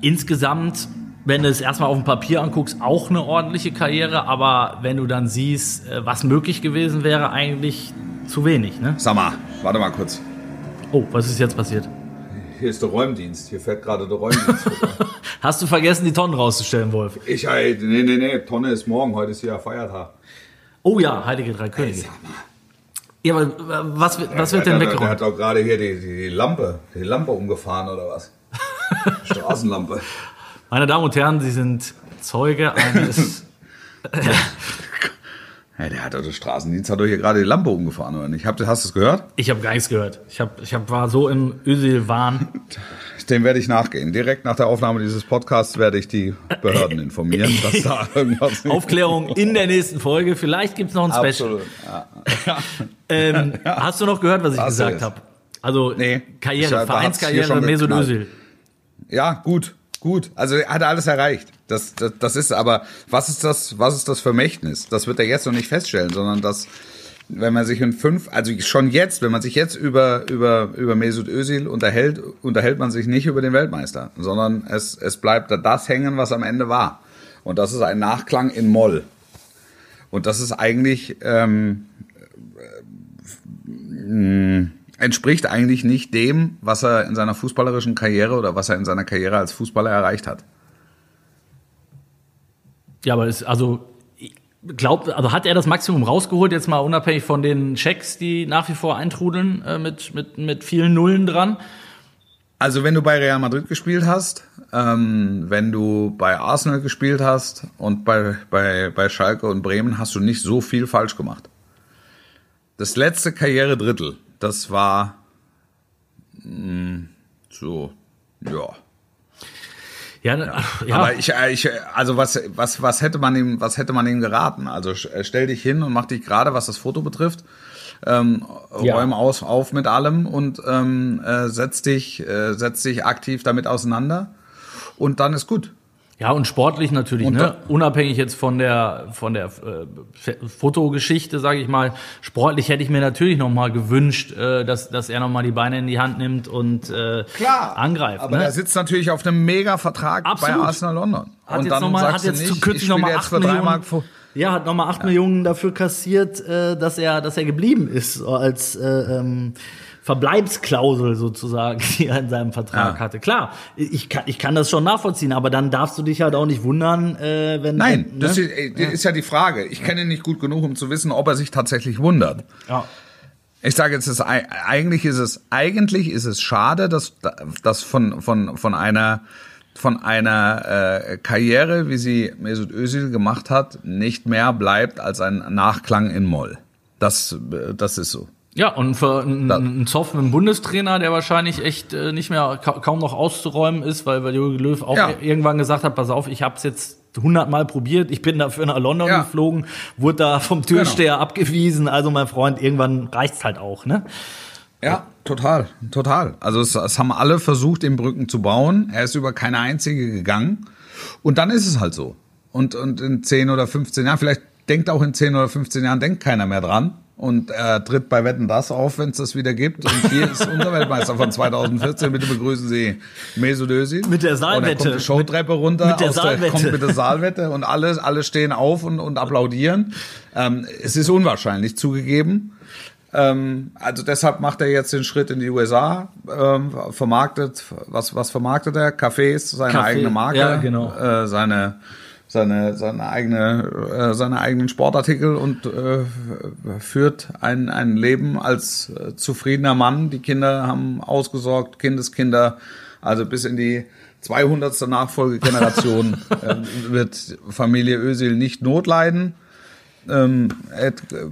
insgesamt, wenn du es erstmal auf dem Papier anguckst, auch eine ordentliche Karriere, aber wenn du dann siehst, äh, was möglich gewesen wäre, eigentlich zu wenig. Ne? Sag mal, warte mal kurz. Oh, was ist jetzt passiert? Hier ist der Räumdienst. Hier fährt gerade der Räumdienst. Hast du vergessen, die Tonnen rauszustellen, Wolf? ich, nee, nee, nee, Tonne ist morgen. Heute ist hier Feiertag. Oh ja, Heilige Drei Könige. Ja, aber äh, was, wird- was wird denn der, der weggeräumt? hat doch gerade hier die, die Lampe, die Lampe umgefahren oder was? Straßenlampe. Meine Damen und Herren, Sie sind Zeuge eines. Ja, der hat der Straßendienst hat doch hier gerade die Lampe umgefahren, oder nicht? Habt, hast du es gehört? ich habe gar nichts gehört. Ich, hab, ich hab, war so im Ösil-Wahn. Dem werde ich nachgehen. Direkt nach der Aufnahme dieses Podcasts werde ich die Behörden informieren, dass da irgendwas Aufklärung in der nächsten Folge. Vielleicht gibt's noch ein Special. Absolut. Ja. Ähm, Hast du noch gehört, was ich Hast gesagt es? habe? Also Nee. Karriere, Vereinskarriere, Mesut. Özil. Ja, gut, gut. Also er hat alles erreicht. Das, das, das ist aber, was ist das, was ist das Vermächtnis? Das wird er jetzt noch nicht feststellen, sondern das, wenn man sich in fünf, also schon jetzt, wenn man sich jetzt über, über, über Mesut Özil unterhält, unterhält man sich nicht über den Weltmeister, sondern es, es bleibt da das hängen, was am Ende war. Und das ist ein Nachklang in Moll. Und das ist eigentlich, ähm, äh, entspricht eigentlich nicht dem, was er in seiner fußballerischen Karriere oder was er in seiner Karriere als Fußballer erreicht hat. Ja, aber ist, also, ich glaub, also hat er das Maximum rausgeholt, jetzt mal unabhängig von den Checks, die nach wie vor eintrudeln, äh, mit, mit, mit vielen Nullen dran? Also wenn du bei Real Madrid gespielt hast, ähm, wenn du bei Arsenal gespielt hast und bei, bei, bei Schalke und Bremen, hast du nicht so viel falsch gemacht. Das letzte Karrieredrittel, das war mh, so, ja. Ja, ja. Aber ich, äh, ich, äh, also was, was, was hätte man ihm, was hätte man ihm geraten? Also äh, stell dich hin und mach dich gerade, was das Foto betrifft, ähm, Ja. räum aus, auf mit allem und ähm, äh, setz dich, äh, setz dich aktiv damit auseinander und dann ist gut. Ja, und sportlich natürlich, Und ne? Unabhängig jetzt von der von der äh, Fotogeschichte, sage ich mal. Sportlich hätte ich mir natürlich noch mal gewünscht, äh, dass dass er noch mal die Beine in die Hand nimmt und äh, angreift. Aber ne? er sitzt natürlich auf einem Mega-Vertrag bei Absolut. Arsenal London. hat und jetzt dann noch mal, hat jetzt nicht, zu kürzlich ich noch mal jetzt acht für drei Millionen. Mark fu- Ja, hat nochmal 8 Millionen dafür kassiert, äh, dass er, dass er geblieben ist, als äh, ähm, Verbleibsklausel sozusagen, die er in seinem Vertrag Ja. hatte. Klar, ich kann, ich kann das schon nachvollziehen, aber dann darfst du dich halt auch nicht wundern, äh, wenn. Nein, ne? das ist, äh, ist ja die Frage. Ich kenne ihn nicht gut genug, um zu wissen, ob er sich tatsächlich wundert. ja. Ich sage jetzt, es, eigentlich ist es, eigentlich ist es schade, dass, dass von, von, von einer, von einer äh, Karriere, wie sie Mesut Özil gemacht hat, nicht mehr bleibt als ein Nachklang in Moll. Das, äh, das ist so. Ja, und für einen Zoff mit einem Bundestrainer, der wahrscheinlich echt äh, nicht mehr ka kaum noch auszuräumen ist, weil, weil Jürgen Löw auch ja. irgendwann gesagt hat, pass auf, ich habe es jetzt hundertmal probiert, ich bin dafür nach London ja. geflogen, wurde da vom Türsteher genau. abgewiesen, also mein Freund, irgendwann reicht's halt auch, ne? Ja, total, total. Also es, es haben alle versucht, den Brücken zu bauen. Er ist über keine einzige gegangen. Und dann ist es halt so. Und, und in 10 oder 15 Jahren, vielleicht denkt auch in 10 oder 15 Jahren, denkt keiner mehr dran und er tritt bei Wetten das auf, wenn es das wieder gibt. Und hier ist unser Weltmeister von 2014. Bitte begrüßen Sie Mesut Özil. Mit der Saalwette. Und er kommt die Showtreppe runter. Mit der Saalwette. Der, kommt mit der Saalwette und alle, alle stehen auf und, und applaudieren. Ähm, es ist unwahrscheinlich zugegeben. Ähm, also deshalb macht er jetzt den Schritt in die USA, ähm, vermarktet, was, was vermarktet er? Cafés, seine Kaffee, eigene Marke, ja, genau. äh, seine seine, seine eigene, äh, seine eigenen Sportartikel und äh, führt ein, ein Leben als äh, zufriedener Mann. Die Kinder haben ausgesorgt, Kindeskinder, also bis in die 200. Nachfolgegeneration äh, wird Familie Ösil nicht notleiden. Ähm, hat äh,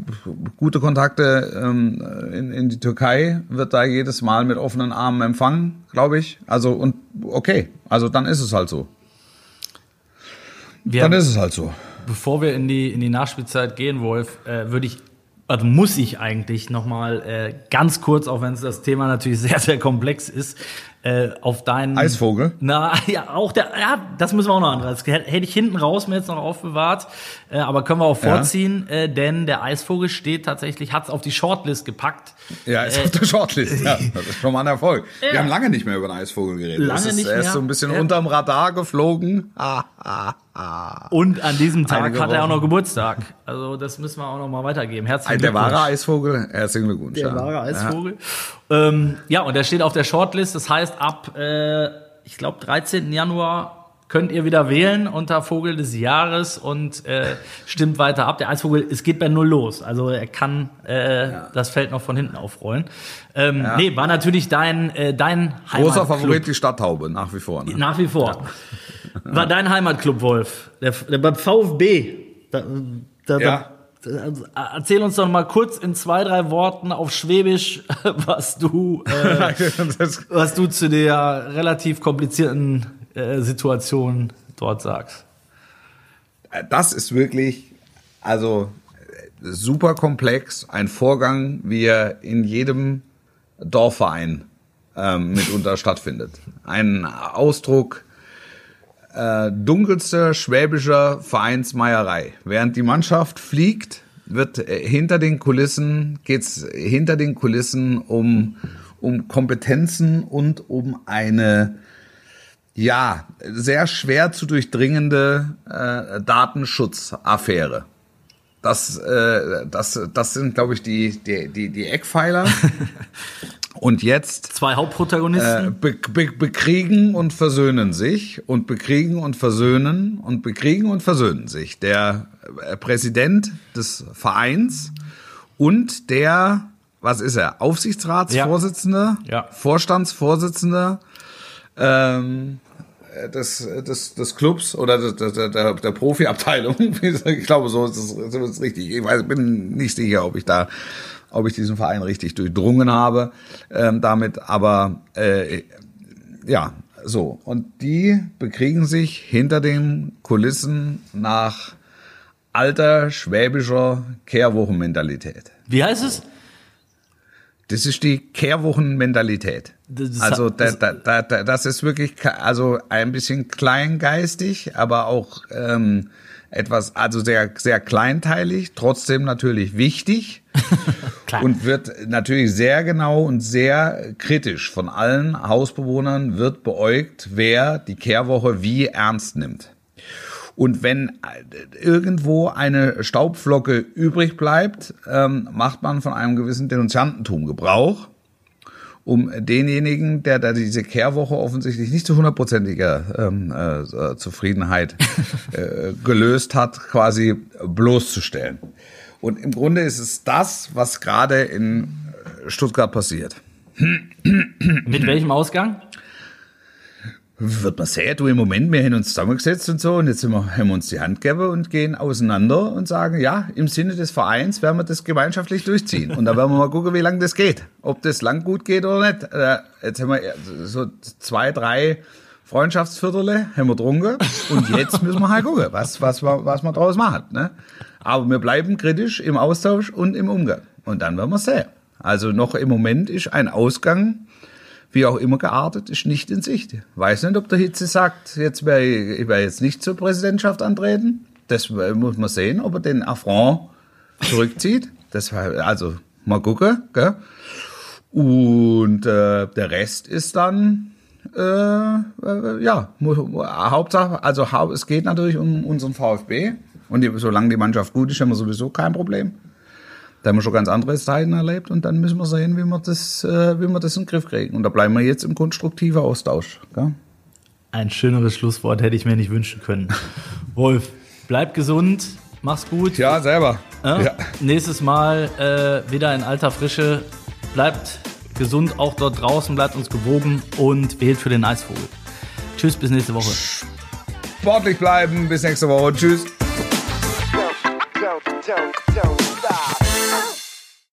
gute Kontakte ähm, in, in die Türkei, wird da jedes Mal mit offenen Armen empfangen, glaube ich. Also und okay, also dann ist es halt so. Wir Dann ist es halt so. Bevor wir in die, in die Nachspielzeit gehen, Wolf, äh, würde ich, also muss ich eigentlich nochmal äh, ganz kurz, auch wenn es das Thema natürlich sehr, sehr komplex ist, äh, auf deinen Eisvogel. Na ja, auch der, ja, das müssen wir auch noch anreißen. Das hätte ich hinten raus mir jetzt noch aufbewahrt, äh, aber können wir auch vorziehen, ja. äh, denn der Eisvogel steht tatsächlich, hat's auf die Shortlist gepackt. Ja, ist äh, auf der Shortlist. Ja, das ist schon mal ein Erfolg. Ja. Wir haben lange nicht mehr über den Eisvogel geredet. Lange ist, nicht er mehr. ist so ein bisschen ja. unterm Radar geflogen. Ah, ah, ah. Und an diesem Tag Einige hat er auch noch Geburtstag. Also das müssen wir auch noch mal weitergeben. Herzlichen Glückwunsch. Der wahre Eisvogel, herzlichen Glückwunsch. Der wahre Eisvogel. Ähm, ja, und er steht auf der Shortlist. Das heißt, ab, äh, ich glaube, 13. Januar könnt ihr wieder wählen unter Vogel des Jahres und äh, stimmt weiter ab. Der Eisvogel, es geht bei null los. Also er kann äh, ja. das Feld noch von hinten aufrollen. Ähm, ja. Nee, war natürlich dein, äh, dein Heimatclub. Großer Favorit die Stadttaube, nach wie vor. Ne? Nach wie vor. Ja. War dein Heimatclub, Wolf. Der, der beim VfB. Da, da, ja. Also, erzähl uns doch mal kurz in zwei, drei Worten auf Schwäbisch, was du, äh, was du zu der relativ komplizierten äh, Situation dort sagst. Das ist wirklich, also super komplex, ein Vorgang, wie er in jedem Dorfverein ähm, mitunter stattfindet. Ein Ausdruck äh, dunkelster schwäbischer Vereinsmeierei. Während die Mannschaft fliegt, wird äh, hinter den Kulissen geht's hinter den Kulissen um um Kompetenzen und um eine ja sehr schwer zu durchdringende äh, Datenschutzaffäre. Das, äh, das, das sind, glaube ich, die, die, die, die Eckpfeiler. Und jetzt zwei Hauptprotagonisten äh, be be bekriegen und versöhnen sich und bekriegen und versöhnen und bekriegen und versöhnen sich. Der äh, Präsident des Vereins und der, was ist er, Aufsichtsratsvorsitzende, ja. ja. Vorstandsvorsitzende ähm, des, des, des Clubs oder der, der, der, der Profiabteilung. Ich glaube, so ist es, so ist es richtig. Ich weiß, bin nicht sicher, ob ich da ob ich diesen Verein richtig durchdrungen habe ähm, damit, aber äh, ja, so. Und die bekriegen sich hinter den Kulissen nach alter schwäbischer Kehrwochenmentalität. Wie heißt es? Das ist die Kehrwochenmentalität. Also da, da, da, das ist wirklich also ein bisschen kleingeistig, aber auch ähm, etwas, also sehr, sehr kleinteilig, trotzdem natürlich wichtig. Und wird natürlich sehr genau und sehr kritisch von allen Hausbewohnern wird beäugt, wer die Kehrwoche wie ernst nimmt. Und wenn irgendwo eine Staubflocke übrig bleibt, ähm, macht man von einem gewissen Denunziantentum Gebrauch um denjenigen, der da diese Kehrwoche offensichtlich nicht zu hundertprozentiger ähm, äh, Zufriedenheit äh, gelöst hat, quasi bloßzustellen. Und im Grunde ist es das, was gerade in Stuttgart passiert. Mit welchem Ausgang? Wird man sehen, du im Moment, wir haben uns zusammengesetzt und so und jetzt wir, haben wir uns die Hand gegeben und gehen auseinander und sagen, ja, im Sinne des Vereins werden wir das gemeinschaftlich durchziehen. Und da werden wir mal gucken, wie lange das geht. Ob das lang gut geht oder nicht. Äh, Jetzt haben wir so zwei, drei Freundschaftsviertele haben wir getrunken und jetzt müssen wir halt gucken, was, was, was wir draus machen. Ne? Aber wir bleiben kritisch im Austausch und im Umgang. Und dann werden wir sehen. Also noch im Moment ist ein Ausgang wie auch immer geartet, ist nicht in Sicht. Weiß nicht, ob der Hitze sagt, jetzt wäre ich, ich wär jetzt nicht zur Präsidentschaft antreten. Das muss man sehen, ob er den Affront zurückzieht. Das war, also mal gucken. Gell? Und äh, der Rest ist dann äh, äh, ja Hauptsache, also es geht natürlich um unseren VfB. Und die, solange die Mannschaft gut ist, haben wir sowieso kein Problem. Da haben wir schon ganz andere Zeiten erlebt und dann müssen wir sehen, wie wir das, äh, wie wir das in den Griff kriegen. Und da bleiben wir jetzt im konstruktiven Austausch. Gell? Ein schöneres Schlusswort hätte ich mir nicht wünschen können. Wolf, bleib gesund, mach's gut. Ja, selber. Ja? Ja. Nächstes Mal äh, wieder in alter Frische. Bleibt gesund auch dort draußen, bleibt uns gewogen und wählt für den Eisvogel. Tschüss, bis nächste Woche. Sportlich bleiben. Bis nächste Woche. Tschüss.